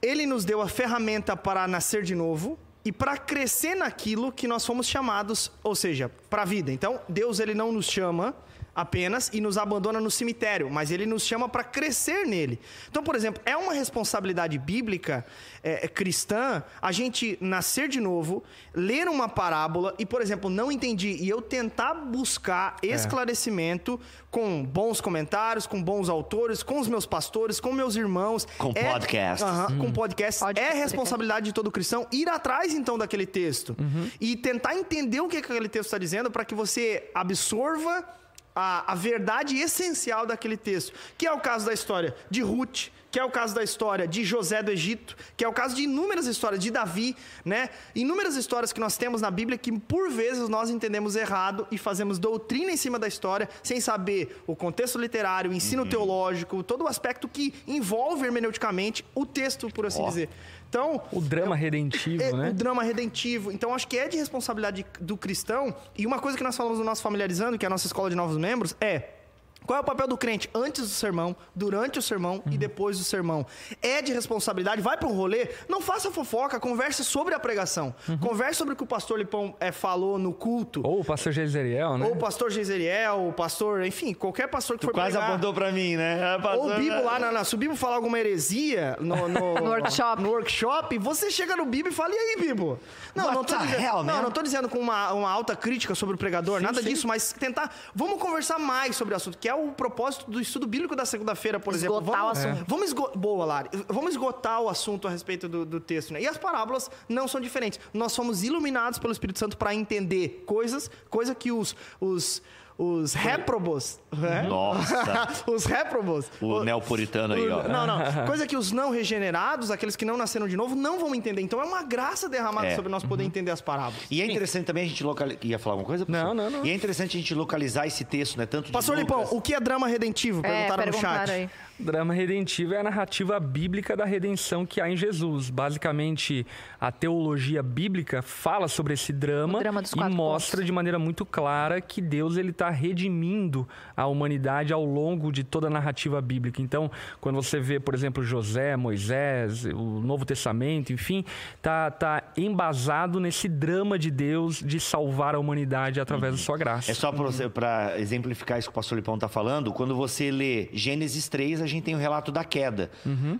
A: ele nos deu a ferramenta para nascer de novo e para crescer naquilo que nós fomos chamados, ou seja, para a vida. Então, Deus ele não nos chama apenas e nos abandona no cemitério, mas ele nos chama para crescer nele. Então, por exemplo, é uma responsabilidade bíblica é, é, cristã a gente nascer de novo, ler uma parábola e, por exemplo, não entendi e eu tentar buscar esclarecimento com bons comentários, com bons autores, com os meus pastores, com meus irmãos.
B: Com
A: É-
B: podcasts.
A: Aham, Com podcast.
C: Pode
A: é responsabilidade de todo cristão ir atrás, então, daquele texto. E tentar entender o que, que aquele texto está dizendo para que você absorva a, a verdade essencial daquele texto. Que é o caso da história de Ruth, que é o caso da história de José do Egito, que é o caso de inúmeras histórias de Davi, né? Inúmeras histórias que nós temos na Bíblia que por vezes nós entendemos errado e fazemos doutrina em cima da história sem saber o contexto literário, o ensino teológico, todo o aspecto que envolve hermeneuticamente o texto, por assim
B: Ó.
A: dizer. Então,
D: O drama redentivo,
A: é,
D: né?
A: O drama redentivo. Então, acho que é de responsabilidade do cristão. E uma coisa que nós falamos no nosso Familiarizando, que é a nossa escola de novos membros, é. Qual é o papel do crente antes do sermão, durante o sermão
D: Uhum.
A: e depois do sermão? É de responsabilidade, vai para um rolê, não faça fofoca, converse sobre a pregação. Converse sobre o que o pastor Lipão é, falou no culto.
D: Uhum. Ou o pastor Jezeriel, né?
A: Ou o pastor Geiseriel, o pastor, enfim, qualquer pastor que for
B: Quase
A: pregar.
B: apontou pra mim, né?
A: Ou o Bibo lá, na, na, se o Bibo falar alguma heresia no, no,
C: No workshop.
A: no workshop, você chega no Bibo e fala, e aí, Bibo? Não,
B: What
A: não tô,
B: the
A: dizendo,
B: hell,
A: não, não tô dizendo com uma, uma alta crítica sobre o pregador,
D: Sim,
A: nada
D: sim.
A: disso, mas tentar. Vamos conversar mais sobre o assunto, que é o propósito do estudo bíblico da segunda-feira, por exemplo.
C: Esgotar o assunto.
A: Vamos esgo- Boa, Lari. Vamos esgotar o assunto a respeito do, do texto, né? E as parábolas não são diferentes. Nós somos iluminados pelo Espírito Santo para entender coisas, coisa que os. os os réprobos, né?
B: Nossa.
A: os réprobos.
B: O neopuritano aí,
A: o-
B: ó.
A: Não, não. Coisa que os não regenerados, aqueles que não nasceram de novo, não vão entender. Então é uma graça derramada
B: É.
A: sobre nós poder entender as parábolas.
B: E é interessante também a gente localizar. Ia falar alguma coisa? professor?
D: Não, não, não.
B: E é interessante a gente localizar esse texto, né? Tanto de
A: Pastor
B: Lucas-
A: Lipão, o que é drama redentivo?
C: É,
A: Perguntaram no chat.
C: perguntaram aí.
D: Drama redentivo é a narrativa bíblica da redenção que há em Jesus. Basicamente, a teologia bíblica fala sobre esse drama,
C: drama
D: e mostra
C: pontos.
D: de maneira muito clara que Deus ele está redimindo a humanidade ao longo de toda a narrativa bíblica. Então, quando você vê, por exemplo, José, Moisés, o Novo Testamento, enfim, tá, tá embasado nesse drama de Deus de salvar a humanidade através da sua graça.
B: É só para exemplificar isso que o pastor Lipão está falando, quando você lê Gênesis 3, a gente tem o relato da queda.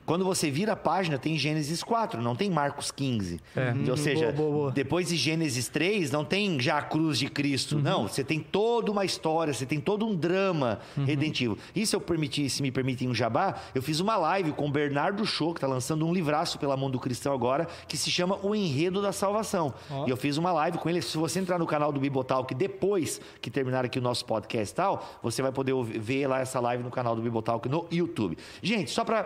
B: Quando você vira a página, tem Gênesis 4, não tem Marcos 15. Ou seja,
A: Boa, boa, boa.
B: depois de Gênesis 3, não tem já a cruz de Cristo. Não, você tem toda uma história, você tem todo um drama redentivo. E se eu permitir, se me permitem um jabá, eu fiz uma live com o Bernardo Show, que está lançando um livraço pela mão do cristão agora, que se chama O Enredo da Salvação. E eu fiz uma live com ele. Se você entrar no canal do Bibotalk depois que terminar aqui o nosso podcast e tal, você vai poder ver lá essa live no canal do Bibotalk no YouTube. Gente, só para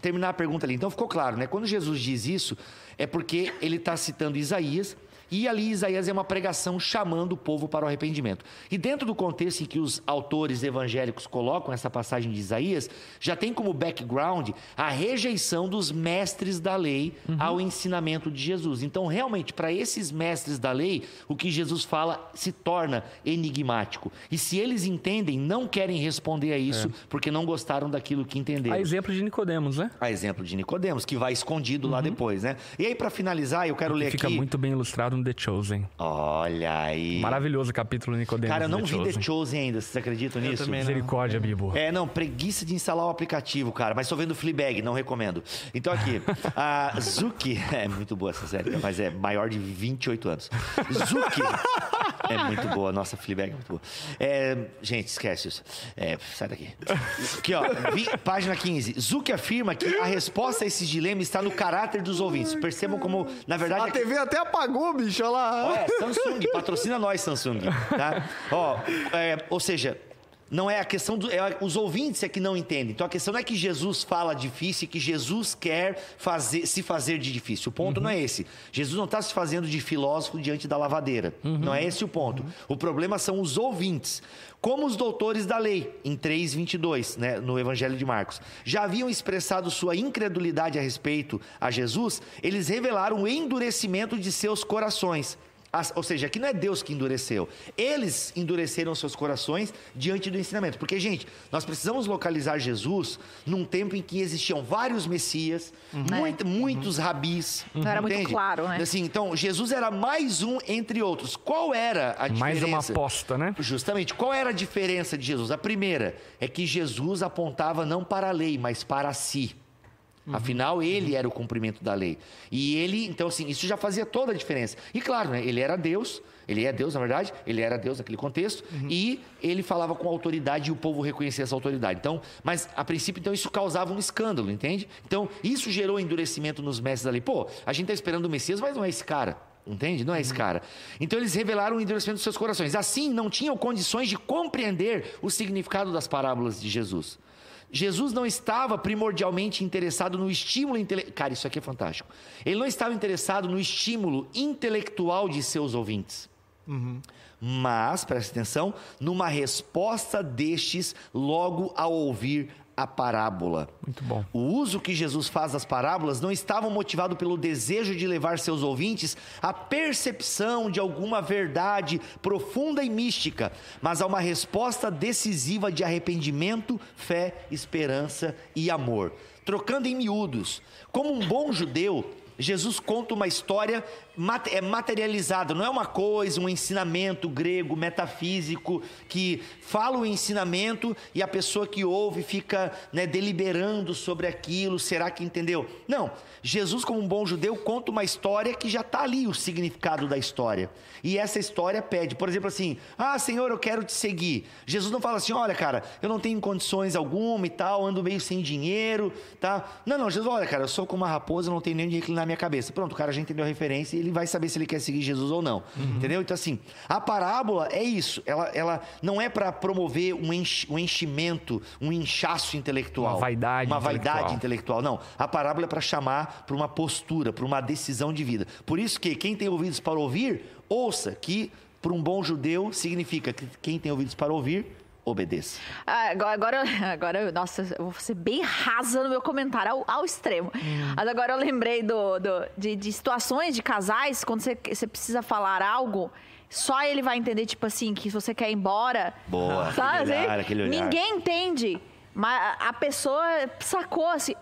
B: terminar a pergunta ali. Então ficou claro, né? Quando Jesus diz isso, é porque ele está citando Isaías. E ali Isaías é uma pregação chamando o povo para o arrependimento. E dentro do contexto em que os autores evangélicos colocam essa passagem de Isaías, já tem como background a rejeição dos mestres da lei ao ensinamento de Jesus. Então, realmente, para esses mestres da lei, o que Jesus fala se torna enigmático. E se eles entendem, não querem responder a isso porque não gostaram daquilo que entenderam.
D: A exemplo de Nicodemos, né?
B: A exemplo de Nicodemos, que vai escondido lá depois, né? E aí, para finalizar, eu quero ler
D: Fica
B: aqui.
D: muito bem ilustrado no The Chosen.
B: Olha aí.
D: Maravilhoso o capítulo Nicodemos.
B: Cara, eu não
D: The
B: vi
D: Chosen.
B: The Chosen ainda, vocês acreditam nisso?
A: também não.
D: Misericórdia, Bibo.
B: É, não, preguiça de instalar o aplicativo, cara. Mas tô vendo Fleabag, não recomendo. Então aqui, a Zuki... É muito boa essa série, mas é maior de 28 anos. Zuki... É muito boa, nossa, Fleabag é muito boa. É, gente, esquece isso. É, sai daqui. Aqui, ó, vi- página 15. Zuki afirma que a resposta a esses dilemas está no caráter dos ouvintes. Percebam como, na verdade...
A: A TV até apagou, bicho, olha lá.
B: Ó, é, Samsung, patrocina nós, Samsung. Tá? Ó, é, ou seja, não é a questão do. É, os ouvintes é que não entendem. Então a questão não é que Jesus fala difícil e que Jesus quer fazer, se fazer de difícil. O ponto não é esse. Jesus não está se fazendo de filósofo diante da lavadeira. Não é esse o ponto. O problema são os ouvintes. Como os doutores da lei, em 3,22, né, no Evangelho de Marcos, já haviam expressado sua incredulidade a respeito a Jesus, eles revelaram o endurecimento de seus corações. As- Ou seja, aqui não é Deus que endureceu. Eles endureceram seus corações diante do ensinamento. Porque, gente, nós precisamos localizar Jesus num tempo em que existiam vários messias, muito- muitos rabis.
C: Não era muito
B: entende?
C: claro, né?
B: Assim, então, Jesus era mais um entre outros. Qual era a diferença?
D: Mais uma aposta, né?
B: Justamente. Qual era a diferença de Jesus? A primeira é que Jesus apontava não para a lei, mas para si. Afinal, ele era o cumprimento da lei. E ele, então, assim, isso já fazia toda a diferença. E claro, né, ele era Deus, ele é Deus, na verdade, ele era Deus naquele contexto, e ele falava com autoridade e o povo reconhecia essa autoridade. Então, mas a princípio, então, isso causava um escândalo, entende? Então, isso gerou endurecimento nos mestres da lei. Pô, a gente está esperando o Messias, mas não é esse cara. Entende? Não é esse cara. Então eles revelaram o endurecimento dos seus corações. Assim, não tinham condições de compreender o significado das parábolas de Jesus. Jesus não estava primordialmente interessado no estímulo intelectual. Cara, isso aqui é fantástico. Ele não estava interessado no estímulo intelectual de seus ouvintes. Mas, preste atenção, numa resposta destes logo ao ouvir a parábola.
D: Muito bom.
B: O uso que Jesus faz das parábolas não estava motivado pelo desejo de levar seus ouvintes à percepção de alguma verdade profunda e mística, mas a uma resposta decisiva de arrependimento, fé, esperança e amor. Trocando em miúdos, como um bom judeu, Jesus conta uma história é materializada, não é uma coisa, um ensinamento grego, metafísico, que fala o ensinamento e a pessoa que ouve fica né, deliberando sobre aquilo, será que entendeu? Não, Jesus, como um bom judeu, conta uma história que já está ali, o significado da história. E essa história pede, por exemplo, assim: Ah, Senhor, eu quero te seguir. Jesus não fala assim: Olha, cara, eu não tenho condições alguma e tal, ando meio sem dinheiro, tá? Não, não, Jesus, olha, cara, eu sou como uma raposa, não tenho nem onde reclinar minha cabeça. Pronto, o cara já entendeu a referência e ele vai saber se ele quer seguir Jesus ou não. Entendeu? Então, assim, a parábola é isso. Ela, ela não é para promover um, enchi- um enchimento, um inchaço intelectual.
D: Uma vaidade
B: Uma vaidade
D: intelectual.
B: intelectual. Não. A parábola é para chamar para uma postura, para uma decisão de vida. Por isso que quem tem ouvidos para ouvir, ouça, que para um bom judeu significa que quem tem ouvidos para ouvir, obedeça.
C: Ah, Agora, agora, nossa, eu vou ser bem rasa no meu comentário, ao, ao extremo. Mas agora eu lembrei do, do- de, de situações de casais, quando você, você precisa falar algo, só ele vai entender, tipo assim, que você quer ir embora.
B: Boa,
C: Sabe?
B: olhar.
C: Ninguém entende. Mas a pessoa sacou assim.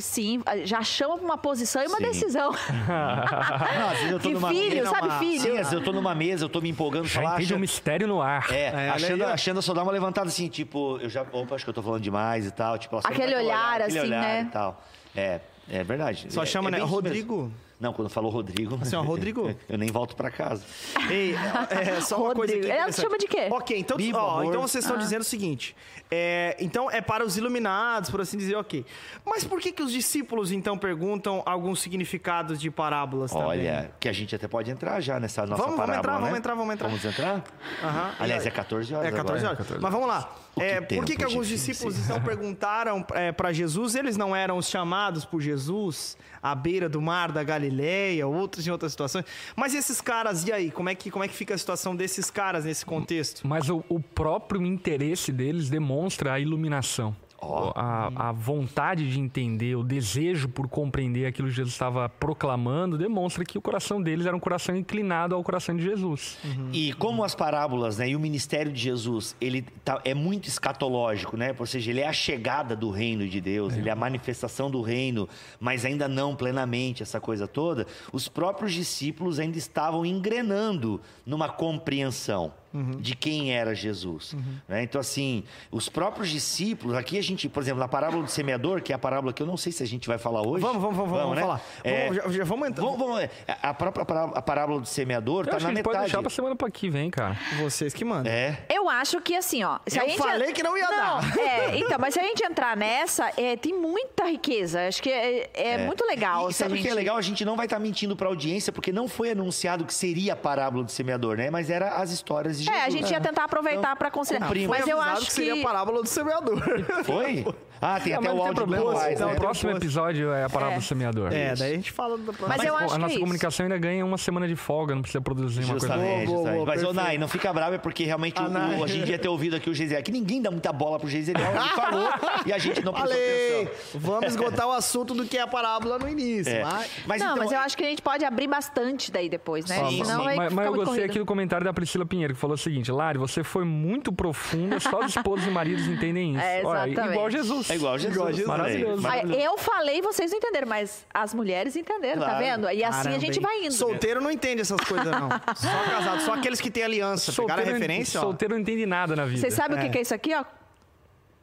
C: Sim, já chama pra uma posição e uma
B: Sim.
C: decisão.
B: Não, às vezes eu tô
C: que
B: numa
C: filho,
B: mesa,
C: sabe,
A: uma-
C: filho?
B: Sim, às vezes eu tô numa mesa, eu tô me empolgando,
D: Já
B: falar,
D: entende
B: achando-
D: mistério no ar.
B: É,
A: É,
B: achando,
A: aí,
B: achando só dar uma levantada assim, tipo, eu já. Opa, acho que eu tô falando demais e tal. Tipo,
C: Aquele
B: dá aquele
C: olhar,
B: aquele
C: assim,
B: olhar
C: né?
B: E tal. É, é verdade.
A: Só
B: É-
A: chama,
B: é
A: né? Rodrigo?
B: mesmo. Não, quando falou Rodrigo.
A: Assim, ó, Rodrigo.
B: Eu nem volto pra casa.
A: Ei, é só uma coisa
C: Rodrigo.
A: aqui
C: Ela te chama de quê?
A: Ok, então,
B: Bibo,
A: ó, então vocês estão dizendo o seguinte. é, então é para os iluminados, por assim dizer, ok. Mas por que que os discípulos, então, perguntam alguns significados de parábolas também?
B: Olha, que a gente até pode entrar já nessa nossa
A: Vamos, vamos
B: parábola,
A: entrar,
B: né?
A: vamos entrar, vamos entrar.
B: Vamos entrar?
A: Aham.
B: Aliás, é 14 horas
A: É 14
B: agora.
A: horas. Mas vamos lá. É, por que, que alguns
B: difícil.
A: discípulos então perguntaram para Jesus? Eles não eram os chamados por Jesus à beira do mar da Galileia, outros em outras situações. Mas esses caras, e aí? Como é que, como é que fica a situação desses caras nesse contexto?
D: Mas o, o próprio interesse deles demonstra a iluminação.
B: Ó.
D: A, a vontade de entender, o desejo por compreender aquilo que Jesus estava proclamando, demonstra que o coração deles era um coração inclinado ao coração de Jesus.
B: E como as parábolas, né, e o ministério de Jesus, ele tá- é muito escatológico, né? Ou seja, ele é a chegada do reino de Deus, ele é a manifestação do reino, mas ainda não plenamente essa coisa toda. Os próprios discípulos ainda estavam engrenando numa compreensão de quem era Jesus. né? Então, assim, os próprios discípulos, aqui a gente, por exemplo, na parábola do semeador, que é a parábola que eu não sei se a gente vai falar hoje.
A: Vamos, vamos, vamos, vamos
B: né?
A: falar.
B: É,
A: Vamos, já- já vamos entrar.
B: Vamos, vamos, é, a própria a parábola do semeador
D: Eu
B: está
D: acho
B: na
D: gente pode
B: metade.
D: deixar pra semana pra que vem, cara.
A: Vocês que mandam.
B: É.
C: Eu acho que assim, ó. Se
A: Eu
C: a gente
A: falei que não ia dar.
C: É, então, mas se a gente entrar nessa, é, tem muita riqueza. Acho que é, é muito legal.
B: E sabe o que é
C: gente-
B: legal? A gente não vai estar mentindo para a audiência, porque não foi anunciado que seria a parábola do semeador, né? Mas era as histórias de Jesus.
C: É, a gente ia tentar aproveitar pra considerar.
B: cumprimos.
C: Mas eu acho
A: que
C: que.
A: seria a parábola do semeador.
B: Foi? Ah, tem
D: Não,
B: até
D: mas
B: o áudio
D: problema.
B: do
D: Então,
B: né?
D: o próximo episódio é a parábola
C: É.
D: do semeador.
A: É, daí a gente fala da
C: Mas eu
D: a
C: acho
D: nossa
C: que é
D: comunicação ainda ganha uma semana de folga, não precisa produzir uma coisa.
B: Justamente,
A: Boa, boa,
B: justamente.
A: boa,
B: Mas, ô. Nai, não fica bravo, é porque realmente
A: Ah,
B: o- a gente devia ter ouvido aqui o Geisel, que ninguém dá muita bola pro Geisel, ele falou e a gente não prestou
A: Falei!
B: atenção.
A: Vamos esgotar o assunto do que é a parábola no início.
B: É.
A: Mas...
B: Mas
C: não,
B: então,
C: mas eu acho que a gente pode abrir bastante daí depois, né?
B: Sim,
C: Senão
B: sim.
D: Mas, mas eu gostei
C: corrido.
D: aqui do comentário da Priscila Pinheiro, que falou o seguinte: Lari, você foi muito profunda, só os esposos e maridos entendem isso.
C: É,
D: Olha,
C: exatamente.
D: igual Jesus.
B: É igual Jesus.
A: Igual Jesus.
D: Maravilhoso.
B: Maravilhoso.
C: eu falei, vocês não entenderam, mas as mulheres entenderam, tá
B: Claro.
C: vendo? E assim a
A: Caramba,
C: gente
A: hein?
C: vai indo.
A: Solteiro não entende essas coisas, não. Só casado. Só aqueles que têm aliança. Pegaram a
D: Solteiro,
A: referência, ó.
D: solteiro não entende nada na vida.
C: Vocês sabem o
A: É.
C: que que é isso aqui, ó?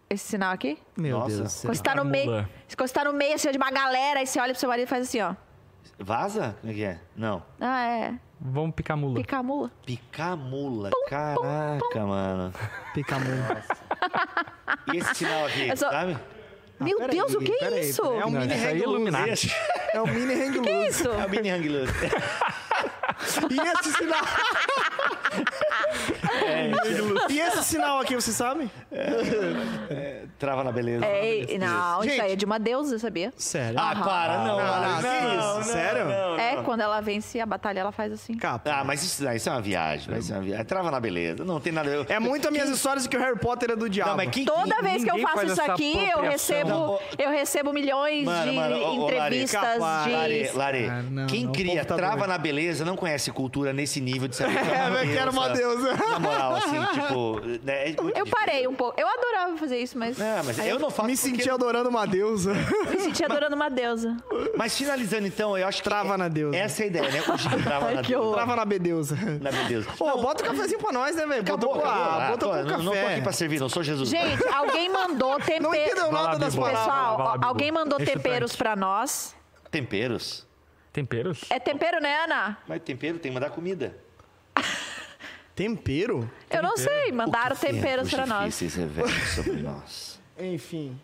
C: Esse sinal aqui?
A: Meu
B: Nossa.
A: Deus do céu.
C: Quando você tá no meio,
D: mula.
C: quando você tá no meio assim, de uma galera, aí você olha pro seu marido e faz assim, ó.
B: Vaza? Como é que é? Não.
C: Ah, é.
D: Vamos picar mula.
C: Picar a mula.
B: Picar mula. Caraca, mano.
A: Pica muito.
B: E esse sinal aqui,
C: Eu sou-
B: sabe?
C: Meu
A: peraí,
C: Deus, o que é isso?
A: peraí. É um
D: Não,
A: mini
D: aí é
A: hang.
D: Illuminati.
A: É o mini hang
C: Que
A: loose.
C: isso?
B: é o mini hang.
A: E esse sinal... E esse sinal aqui, você sabe?
B: Trava na beleza.
C: É, não, isso
A: Gente.
C: aí é de uma deusa, sabia?
A: Sério?
B: Ah, para, não.
A: não, que isso?
B: não,
A: Sério?
B: não,
C: É,
B: não.
C: quando ela vence a batalha, ela faz assim.
A: Capa.
B: Ah, mas isso, isso é uma viagem. Isso é uma viagem. Trava na beleza. Não tem nada. Eu,
A: É muito as minhas histórias de que o Harry Potter é do diabo.
B: Não, mas quem,
C: Toda vez que eu faço isso aqui, eu recebo,
B: Não,
C: eu recebo milhões
B: Mano,
C: de
B: mano, ô, ô, Lari,
C: entrevistas
A: capaz.
C: de.
B: Lare, Lare,
A: Ah, não,
B: quem
A: não,
B: cria
A: tá
B: trava
A: doido.
B: na beleza não conhece cultura nesse nível de saber.
A: É, eu quero uma deusa.
B: Moral, assim, tipo. né, é
C: Eu
B: difícil.
C: parei um pouco. Eu adorava fazer isso, mas.
B: Não, mas
C: Aí
B: eu não faço
A: Me
B: porque-
A: senti adorando uma deusa.
C: me senti adorando uma deusa.
B: Mas finalizando, então, eu acho que.
A: Trava na deusa.
B: Essa é a ideia, né? O trava na deusa.
A: Trava na bedeusa.
B: Na beleza.
A: Pô, bota o cafezinho pra nós, né, velho?
B: Acabou,
A: Bota,
B: acabou.
A: ah,
B: Ah,
A: bota com
B: não, não tô aqui pra servir, não sou Jesus.
C: Gente, alguém mandou tempero.
A: Não entendeu nada das palavras.
C: Pessoal, alguém mandou
D: o
C: temperos pra nós.
B: Temperos?
D: Temperos?
C: É tempero, né, Ana?
B: Mas tempero tem que mandar comida.
A: Tempero?
C: Eu não sei. Mandaram temperos pra nós.
B: difíceis revelam sobre nós.
A: Enfim.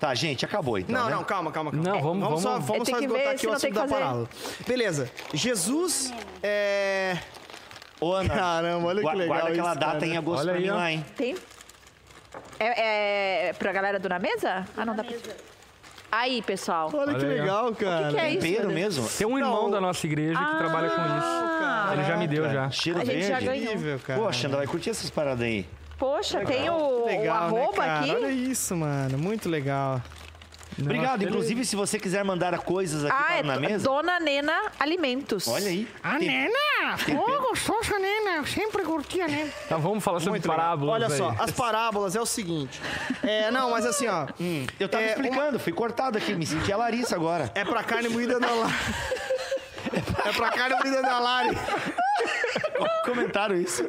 B: Tá, gente, acabou então.
A: Não,
B: né?
A: não, calma, calma, calma.
D: Não, vamos-
A: só,
D: vamos-
A: vamos só
C: que
A: esgotar
C: ver
A: aqui o assunto da parábola. Beleza. Jesus é.
B: Ô, Ana,
A: Caramba, olha que legal
B: Guarda aquela
A: isso,
B: data
A: cara.
B: em agosto
D: Olha
B: pra
D: aí,
B: mim
D: ó.
B: lá, hein?
C: Tem. É, é pra galera do Na Mesa? Ah, não dá pra. Aí, pessoal. O
A: Olha que legal, cara.
C: que, que é isso?
B: Tempero mesmo?
D: Tem um irmão
A: Não.
D: da nossa igreja que trabalha com isso. Ele já me deu já.
B: Cheiro
C: A gente já
B: verde.
C: ganhou.
A: Incrível, cara.
B: Pô, a Xanda vai curtir essas paradas aí.
C: Poxa, tem o, o
A: Legal, né,
C: arroba
A: cara?
C: aqui.
A: Olha isso, mano. Muito legal.
B: Obrigado. Inclusive, se você quiser mandar coisas aqui
C: Ah,
B: para
C: é
B: na mesa.
C: Dona Nena Alimentos.
B: Olha aí.
A: A
B: Tem-
A: Nena! Ô, gostosa, Nena. Eu sempre curti a Nena.
D: Tá, vamos falar sobre
A: Muito legal.
D: parábolas
A: Olha
D: aí.
A: só, as parábolas é o seguinte. É, não, mas assim, ó.
B: Eu tava
A: É,
B: explicando, fui cortado aqui, me senti a Larissa agora.
A: É pra carne moída da Lari. É pra carne moída da Lari.
B: Comentaram isso.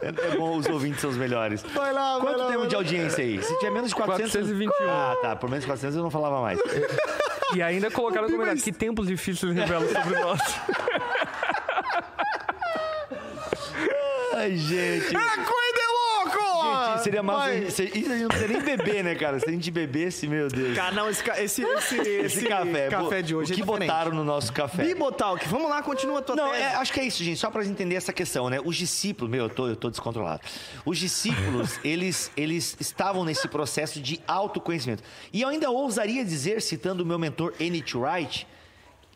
B: É, é bom, os ouvintes são os melhores.
A: Vai lá, vai
B: Quanto
A: lá,
B: temos
A: vai
B: de audiência aí? Se tiver menos de 400...
D: 421.
B: Ah, tá. Por menos de 400 eu não falava mais.
D: E ainda colocaram no comentário que tempos difíceis revelam sobre nós.
B: Ai, gente.
A: É coisa de louco!
B: Gente, seria massa.
A: Vai.
B: Isso a gente não precisa nem beber, né, cara? Se a gente bebesse, meu Deus.
A: Cara, não, esse, esse, esse, esse,
B: café.
A: café de hoje
B: O que
A: é
B: botaram no nosso café?
A: Bibotalk, vamos lá, continua a tua
B: Não, é, acho que é isso, gente. Só pra entender essa questão, né? Os discípulos, meu, eu tô, eu tô descontrolado. Os discípulos, eles, eles estavam nesse processo de autoconhecimento. E eu ainda ousaria dizer, citando o meu mentor N.T. Wright,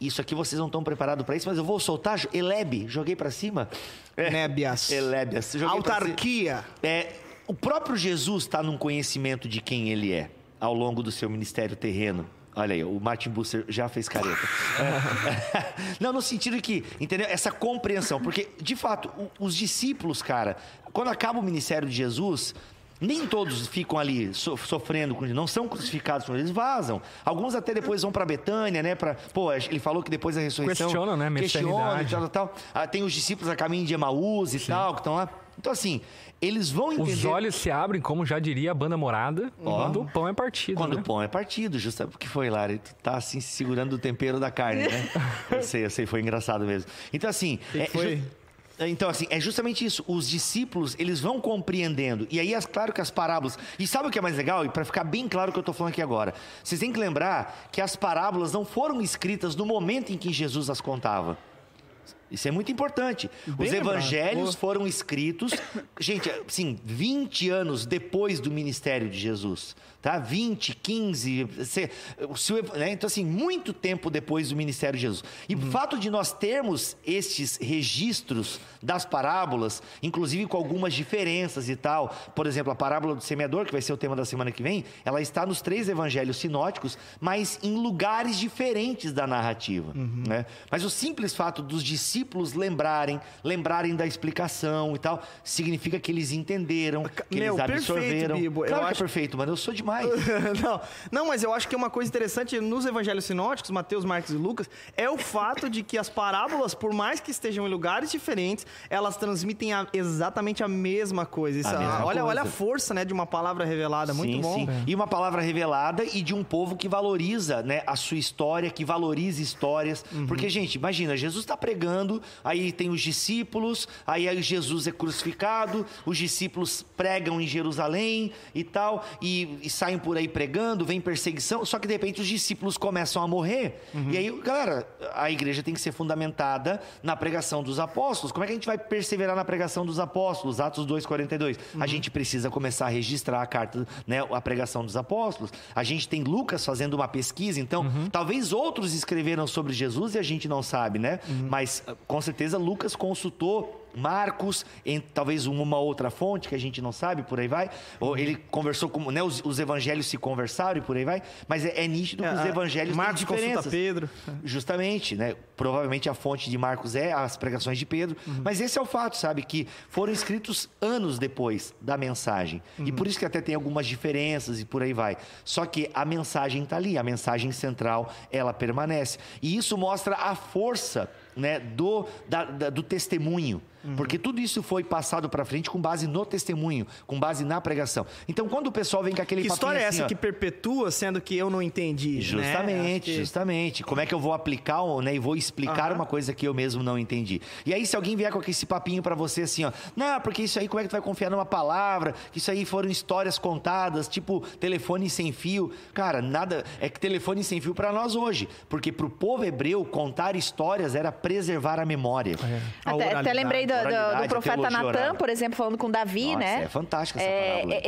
B: isso aqui vocês não estão preparados pra isso, mas eu vou soltar. Elebe, joguei pra cima. É,
A: Nébias.
B: Elébias. joguei pra cima.
A: Autarquia.
B: É, o próprio Jesus está num conhecimento de quem ele é ao longo do seu ministério terreno. Olha aí, o Martin Bucer já fez careta. Não, no sentido que, entendeu? Essa compreensão. Porque, de fato, o- os discípulos, cara, quando acaba o ministério de Jesus, nem todos ficam ali so- sofrendo com não são crucificados com eles vazam. Alguns até depois vão para Betânia, né? Pô, ele falou que depois da ressurreição
D: Questionam, né,
B: questionam e tal, tal. Ah, tem os discípulos a caminho de Emaús e tal que estão lá. Então assim, eles vão entender
D: Os olhos se abrem, como já diria a banda morada, quando o pão é partido.
B: quando
D: né?
B: o pão é partido, justo porque foi, Lara. Tu tá assim segurando o tempero da carne, né? eu sei, eu sei, foi engraçado mesmo. Então, assim.
A: que
B: é
A: foi?
B: Então, assim, é justamente isso. Os discípulos, eles vão compreendendo. E aí, é claro que as parábolas. E sabe o que é mais legal? E para ficar bem claro o que eu tô falando aqui agora. Vocês têm que lembrar que as parábolas não foram escritas no momento em que Jesus as contava. Isso é muito importante.
A: Bem
B: Os evangelhos foram escritos, gente, assim, 20 anos depois do ministério de Jesus. Tá? 20, 15, se, se né? então assim, muito tempo depois do ministério de Jesus. E
A: Uhum.
B: o fato de nós termos estes registros das parábolas, inclusive com algumas diferenças e tal, por exemplo, a parábola do semeador, que vai ser o tema da semana que vem, ela está nos três evangelhos sinóticos, mas em lugares diferentes da narrativa.
A: Uhum.
B: Né? Mas o simples fato dos discípulos lembrarem, lembrarem da explicação e tal, significa que eles entenderam, que
A: Meu,
B: eles
A: perfeito,
B: absorveram.
A: Bibo. Eu
B: Claro que
A: acho-
B: é perfeito, mano. Eu sou demais.
A: não, não, mas eu acho que uma coisa interessante nos evangelhos sinóticos, Mateus, Marcos e Lucas, é o fato de que as parábolas, por mais que estejam em lugares diferentes, elas transmitem a- exatamente a mesma coisa. Isso,
B: A mesma
A: olha,
B: coisa.
A: olha a força, né, de uma palavra revelada, muito
B: sim,
A: bom.
B: sim. E uma palavra revelada e de um povo que valoriza né, a sua história, que valoriza histórias.
A: Uhum.
B: Porque, gente, imagina, Jesus está pregando, aí tem os discípulos, aí, aí Jesus é crucificado, os discípulos pregam em Jerusalém e tal, e, e saem por aí pregando, vem perseguição, só que de repente os discípulos começam a morrer.
A: Uhum.
B: E aí, galera, a igreja tem que ser fundamentada na pregação dos apóstolos. Como é que a gente vai perseverar na pregação dos apóstolos? Atos 2,42.
A: Uhum.
B: A gente precisa começar a registrar a carta, né, a pregação dos apóstolos. A gente tem Lucas fazendo uma pesquisa, então
A: Uhum.
B: talvez outros escreveram sobre Jesus e a gente não sabe, né?
A: Uhum.
B: Mas com certeza Lucas consultou Marcos, em talvez uma outra fonte que a gente não sabe, por aí vai. Ou ele conversou com, né, os, os evangelhos se conversaram e por aí vai. Mas é, é nítido que
A: É,
B: os
A: a-
B: evangelhos
A: Marcos
B: têm
A: consulta
B: diferenças.
A: Pedro.
B: Justamente, né? Provavelmente a fonte de Marcos é as pregações de Pedro. Mas esse é o fato, sabe? Que foram escritos anos depois da mensagem. E por isso que até tem algumas diferenças e por aí vai. Só que a mensagem está ali, a mensagem central, ela permanece. E isso mostra a força né, do, da- da- do testemunho. Porque tudo isso foi passado para frente com base no testemunho, com base na pregação. Então, quando o pessoal vem com aquele
A: Que história é
B: assim,
A: essa
B: ó,
A: que perpetua, sendo que eu não entendi? né?
B: Justamente,
A: que-
B: justamente. Como é que eu vou aplicar né, e vou explicar
A: Aham.
B: uma coisa que eu mesmo não entendi? E aí, se alguém vier com esse papinho pra você assim, ó, não, porque isso aí, como é que tu vai confiar numa palavra? Que isso aí foram histórias contadas, tipo telefone sem fio. Cara, nada. É que telefone sem fio pra nós hoje. Porque pro povo hebreu, contar histórias era preservar a memória.
A: A
C: Até, até lembrei do, do- do profeta Natan, por exemplo, falando com Davi,
B: Nossa,
C: né?
B: é fantástica essa
C: É,
B: parábola.
C: é,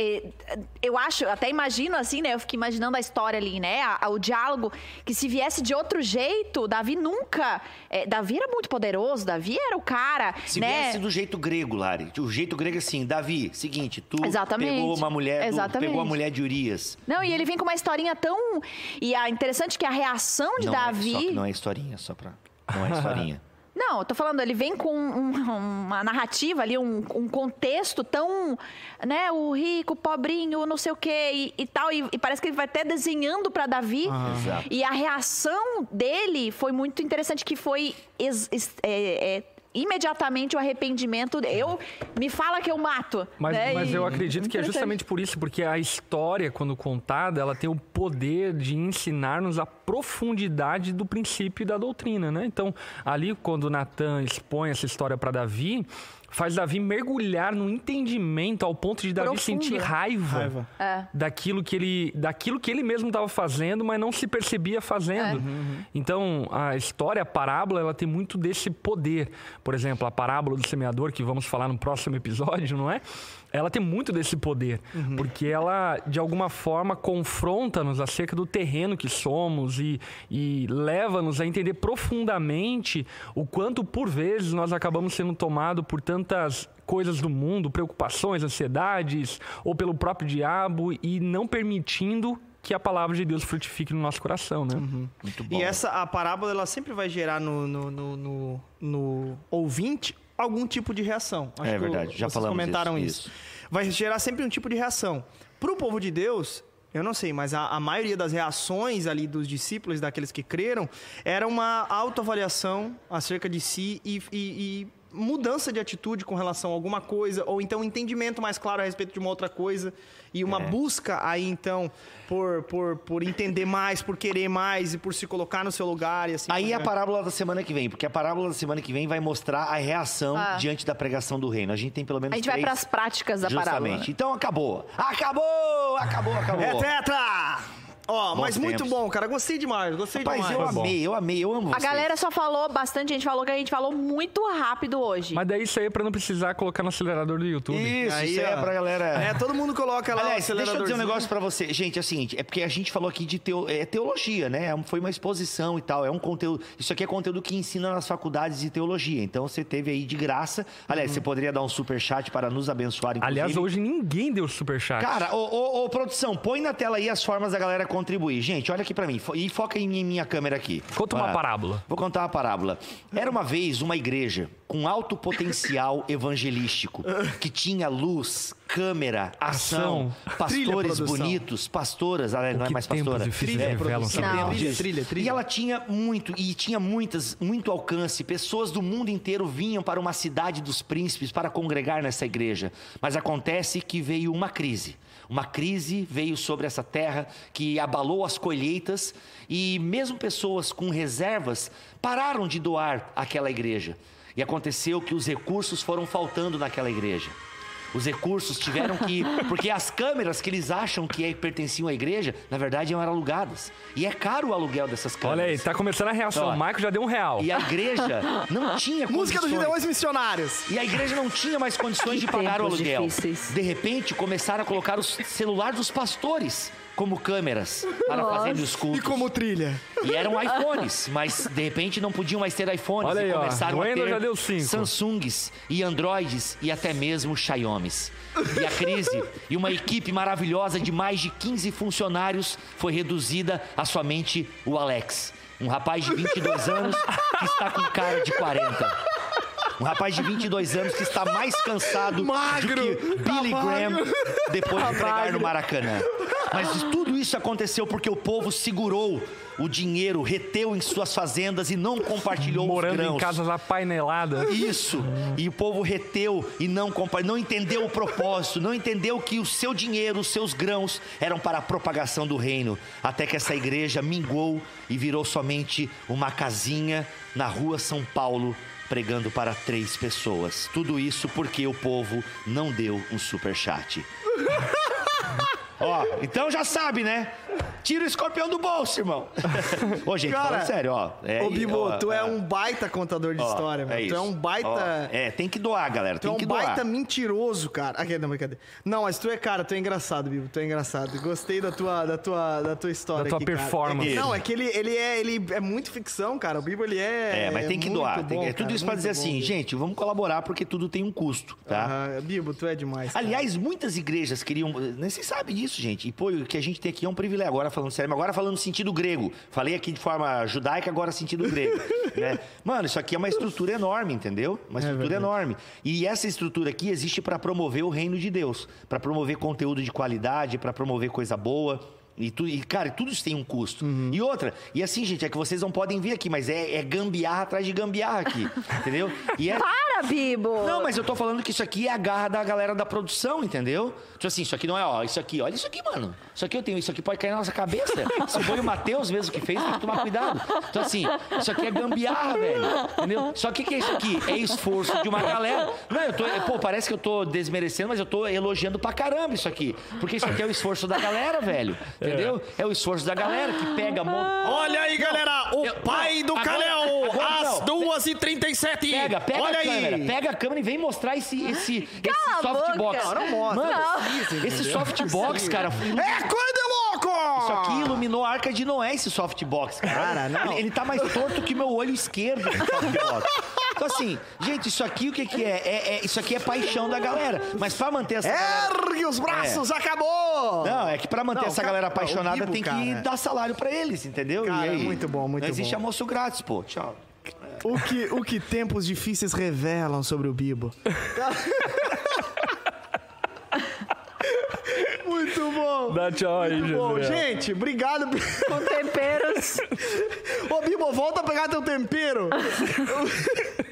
C: é, eu acho, até imagino assim, né? Eu fico imaginando a história ali, né? a- a- o diálogo, que se viesse de outro jeito, Davi nunca. é, Davi era muito poderoso, Davi era o cara,
B: Se
C: né?
B: viesse do jeito grego, Lari. O jeito grego é assim, Davi, seguinte, tu
C: Exatamente.
B: pegou uma mulher, do- pegou a mulher de Urias.
C: Não, e ele vem com uma historinha tão. E a interessante é que a reação de
B: não
C: Davi.
B: É, só que não é historinha, só pra... Não é historinha.
C: Não, eu tô falando, ele vem com um- uma narrativa ali, um, um contexto tão, né, o rico, o pobrinho, não sei o quê e, e tal, e, e parece que ele vai até desenhando para Davi.
B: Exato.
C: E a reação dele foi muito interessante, que foi ex- ex- é, é, imediatamente o arrependimento. Eu me fala que eu mato.
D: Mas,
C: né?
D: mas
C: E-
D: eu acredito que é justamente por isso, porque a história, quando contada, ela tem o poder de ensinar-nos a profundidade do princípio e da doutrina, né? Então, ali, quando Natan expõe essa história para Davi, faz Davi mergulhar no entendimento ao ponto de Davi
C: Profundo,
D: sentir
C: né?
D: raiva,
A: Raiva.
C: É.
D: daquilo que ele daquilo que ele mesmo estava fazendo, mas não se percebia fazendo. Então, a história, a parábola, ela tem muito desse poder. Por exemplo, a parábola do semeador, que vamos falar no próximo episódio, não é? Ela tem muito desse poder, porque ela, de alguma forma, confronta-nos acerca do terreno que somos e, e leva-nos a entender profundamente o quanto, por vezes, nós acabamos sendo tomados por tantas coisas do mundo, preocupações, ansiedades, ou pelo próprio diabo, e não permitindo que a palavra de Deus frutifique no nosso coração, né?
B: Muito bom.
A: E essa, a parábola, ela sempre vai gerar no, no, no, no- no ouvinte algum tipo de reação.
B: É
A: que
B: verdade, já
A: vocês
B: falamos
A: comentaram
B: isso,
A: isso. Vai gerar sempre um tipo de reação. Pro povo de Deus, eu não sei, mas a, a maioria das reações ali dos discípulos, daqueles que creram, era uma autoavaliação acerca de si e, e- e mudança de atitude com relação a alguma coisa, ou então um entendimento mais claro a respeito de uma outra coisa, e uma
B: É.
A: busca aí, então, por, por, por entender mais, por querer mais e por se colocar no seu lugar e assim.
B: Aí a parábola da semana que vem, porque a parábola da semana que vem vai mostrar a reação
C: Ah.
B: diante da pregação do reino. A gente tem pelo menos
C: A gente vai
B: três,
C: para as práticas da
B: Justamente.
C: parábola.
B: Então acabou. Acabou! Acabou, acabou.
A: É tetra! Ó,
B: Bons
A: mas muito
B: tempos.
A: bom, cara. Gostei demais, gostei
B: Rapaz,
A: demais.
B: eu
D: bom.
B: amei, eu amei, eu amo
C: A
B: vocês.
C: galera só falou bastante, a gente falou que a gente falou muito rápido hoje.
D: Mas daí isso aí é pra não precisar colocar no acelerador do YouTube.
B: Isso,
A: Aí,
B: isso aí é
A: ó.
B: pra galera...
A: É, todo mundo coloca lá o
B: Aliás, deixa eu dizer um negócio pra você. Gente, é o seguinte, é porque a gente falou aqui de teo- é teologia, né? É Foi uma exposição e tal, é um conteúdo... Isso aqui é conteúdo que ensina nas faculdades de teologia. Então, você teve aí de graça. Aliás, você poderia dar um super chat para nos abençoar, inclusive.
D: Aliás, hoje ninguém deu superchat.
B: Cara, ô, ô, ô, produção, põe na tela aí as formas da galera contribuir. Gente, olha aqui pra mim. E foca em mim- minha câmera aqui.
D: Conta uma parábola.
B: Vou contar uma parábola. Era uma vez uma igreja com alto potencial evangelístico, que tinha luz, câmera, ação,
D: Ação.
B: pastores
A: Trilha,
B: bonitos, pastoras, ah, não é mais pastora.
D: difíceis
B: É,
D: revelam
A: Trilha, trilha, trilha.
B: E ela tinha muito, e tinha muitas, muito alcance. Pessoas do mundo inteiro vinham para uma cidade dos príncipes para congregar nessa igreja. Mas acontece que veio uma crise. Uma crise veio sobre essa terra que abalou as colheitas e mesmo pessoas com reservas pararam de doar àquela igreja. E aconteceu que os recursos foram faltando naquela igreja. Os recursos tiveram que. Porque as câmeras que eles acham que é- pertenciam à igreja, na verdade eram alugadas. E é caro o aluguel dessas câmeras.
D: Olha aí, tá começando a reação.
B: Ó.
D: O Maico já deu um real.
B: E a igreja não tinha
A: Música dos. Gideões Missionários.
B: E a igreja não tinha mais condições de pagar o aluguel.
C: difíceis.
B: De repente, começaram a colocar o celular dos pastores como câmeras para
C: Nossa.
B: fazer os cultos.
A: E como trilha.
B: E eram iPhones, mas de repente não podiam mais ter iPhones.
D: Olha
B: e
D: aí, ó.
B: começaram
D: O
B: a ter
D: já deu cinco.
B: Samsungs e Androids e até mesmo Xiaomis. E a crise e uma equipe maravilhosa de mais de 15 funcionários foi reduzida a somente o Alex. Um rapaz de 22 anos que está com cara de 40. Um rapaz de 22 anos que está mais cansado
A: Magro,
B: do que
A: tá
B: Billy Graham
A: magro.
B: depois de pregar
A: magro.
B: no Maracanã. Mas tudo isso aconteceu porque o povo segurou o dinheiro, reteu em suas fazendas e não compartilhou os
D: Morando
B: grãos.
D: em casas apaineladas.
B: Isso. E o povo reteu e não compa- não entendeu o propósito, não entendeu que o seu dinheiro, os seus grãos eram para a propagação do reino, até que essa igreja mingou e virou somente uma casinha na rua São Paulo, pregando para três pessoas. Tudo isso porque o povo não deu um super chat. Ó, então já sabe, né? Tira o escorpião do bolso, irmão. Ô, gente,
A: Cara,
B: falando sério, ó. É,
A: Ô, Bibo,
B: ó,
A: tu é
B: ó,
A: um baita contador de
B: ó,
A: história,
B: é
A: mano. Tu
B: isso.
A: é um baita.
B: Ó, é, tem que doar, galera.
A: Tu é
B: Tem
A: um
B: que doar.
A: baita mentiroso, cara. Aqui, não, brincadeira. Não, mas tu é, cara, tu é engraçado, Bibo. Tu é engraçado. Gostei da tua, da tua, da tua história
D: Da tua
A: aqui, cara.
D: performance.
A: É que- não, é que ele, ele, é, ele é muito ficção, cara. O Bibo, ele é.
B: É, mas tem que doar. tem-
A: bom,
B: é tudo
A: cara,
B: isso pra dizer
A: bom,
B: assim,
A: Bibo.
B: gente, vamos colaborar porque tudo tem um custo, tá?
A: Aham, Bibo, tu é demais. cara.
B: Aliás, muitas igrejas queriam. Nem se sabe disso, gente. E, pô, o que a gente tem aqui é um privilégio. Agora falando sério, mas agora falando sentido grego. Falei aqui de forma judaica, agora sentido grego. né? Mano, isso aqui é uma estrutura enorme, entendeu? Uma estrutura
A: verdade.
B: enorme. E essa estrutura aqui existe para promover o reino de Deus, para promover conteúdo de qualidade, para promover coisa boa. E, tu, e, cara, tudo isso tem um custo.
A: Uhum.
B: E outra, e assim, gente, é que vocês não podem ver aqui, mas é, é gambiarra atrás de gambiarra aqui. entendeu? E é,
C: Para, Bibo!
B: não, mas eu tô falando que isso aqui é a garra da galera da produção, entendeu? Tipo assim, isso aqui não é, ó, isso aqui, olha isso aqui, mano. Isso aqui eu tenho, isso aqui pode cair na nossa cabeça. Se foi o Matheus mesmo que fez, tem que tomar cuidado. Então, assim, isso aqui é gambiarra, velho. Entendeu? Só que o que é isso aqui? É esforço de uma galera. Não, eu tô, pô, parece que eu tô desmerecendo, mas eu tô elogiando pra caramba isso aqui. Porque isso aqui é o esforço da galera, velho. Entendeu? É, o esforço da galera que pega, monta.
A: Olha aí, galera, o
B: eu-
A: pai do
B: agora-
A: às
B: não.
A: 2h37.
B: Pega, pega
A: Olha
B: a câmera,
A: aí.
B: pega a câmera e vem mostrar esse, esse,
C: Cala
B: esse
C: a
B: softbox.
A: Não, não mostra.
B: Mano,
A: Não.
B: esse softbox, cara,
A: É de louco!
B: Isso aqui iluminou a arca de Noé, esse softbox, cara.
A: Cara, não.
B: Ele, ele tá mais torto que meu olho esquerdo, softbox. Então, assim, gente, isso aqui o que, que é? É- é- Isso aqui é paixão da galera. Mas pra manter essa galera.
A: Ergue os braços, acabou!
B: Não, é que pra manter
A: Não,
B: essa
A: cara,
B: galera apaixonada
A: Bibo,
B: tem que
A: cara.
B: dar salário pra eles, entendeu?
A: Cara,
B: e aí?
A: muito bom, muito
B: Não existe
A: bom.
B: almoço grátis, pô. Tchau.
A: O que, o que tempos difíceis revelam sobre o Bibo. Muito bom.
D: Dá tchau aí,
A: Muito bom. Gente, obrigado.
C: Com temperos.
A: Ô, Bibo, volta a pegar teu tempero.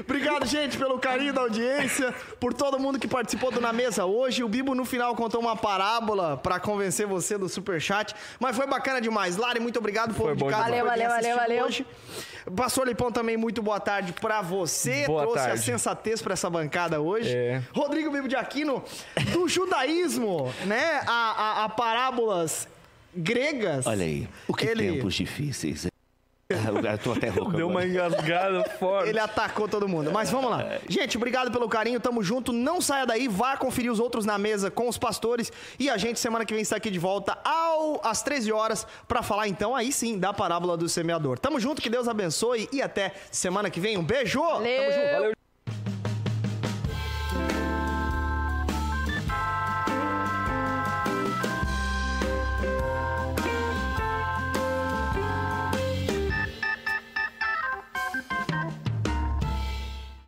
A: Obrigado, gente, pelo carinho da audiência, por todo mundo que participou do Na Mesa hoje. O Bibo, no final, contou uma parábola pra convencer você do Superchat, mas foi bacana demais. Lari, muito obrigado, povo
D: Foi
A: de casa. por
C: Valeu, valeu, valeu,
A: Hoje. Pastor Lipão também, muito boa tarde pra você.
D: Boa
A: Trouxe a
D: tarde.
A: sensatez pra essa bancada hoje.
D: É.
A: Rodrigo Bibo de Aquino, do judaísmo, né, a, a- a parábolas gregas.
B: Olha aí. O que
A: Ele-
B: tempos difíceis. Eu tô até rouco
D: Deu uma
B: agora.
D: engasgada forte.
A: Ele atacou todo mundo. Mas vamos lá. Gente, obrigado pelo carinho. Tamo junto. Não saia daí. Vá conferir os outros na mesa com os pastores. E a gente, semana que vem, está aqui de volta ao, às 13 horas para falar, então, aí sim, da parábola do semeador. Tamo junto. Que Deus abençoe. E até semana que vem. Um beijo. Tamo junto.
C: Valeu.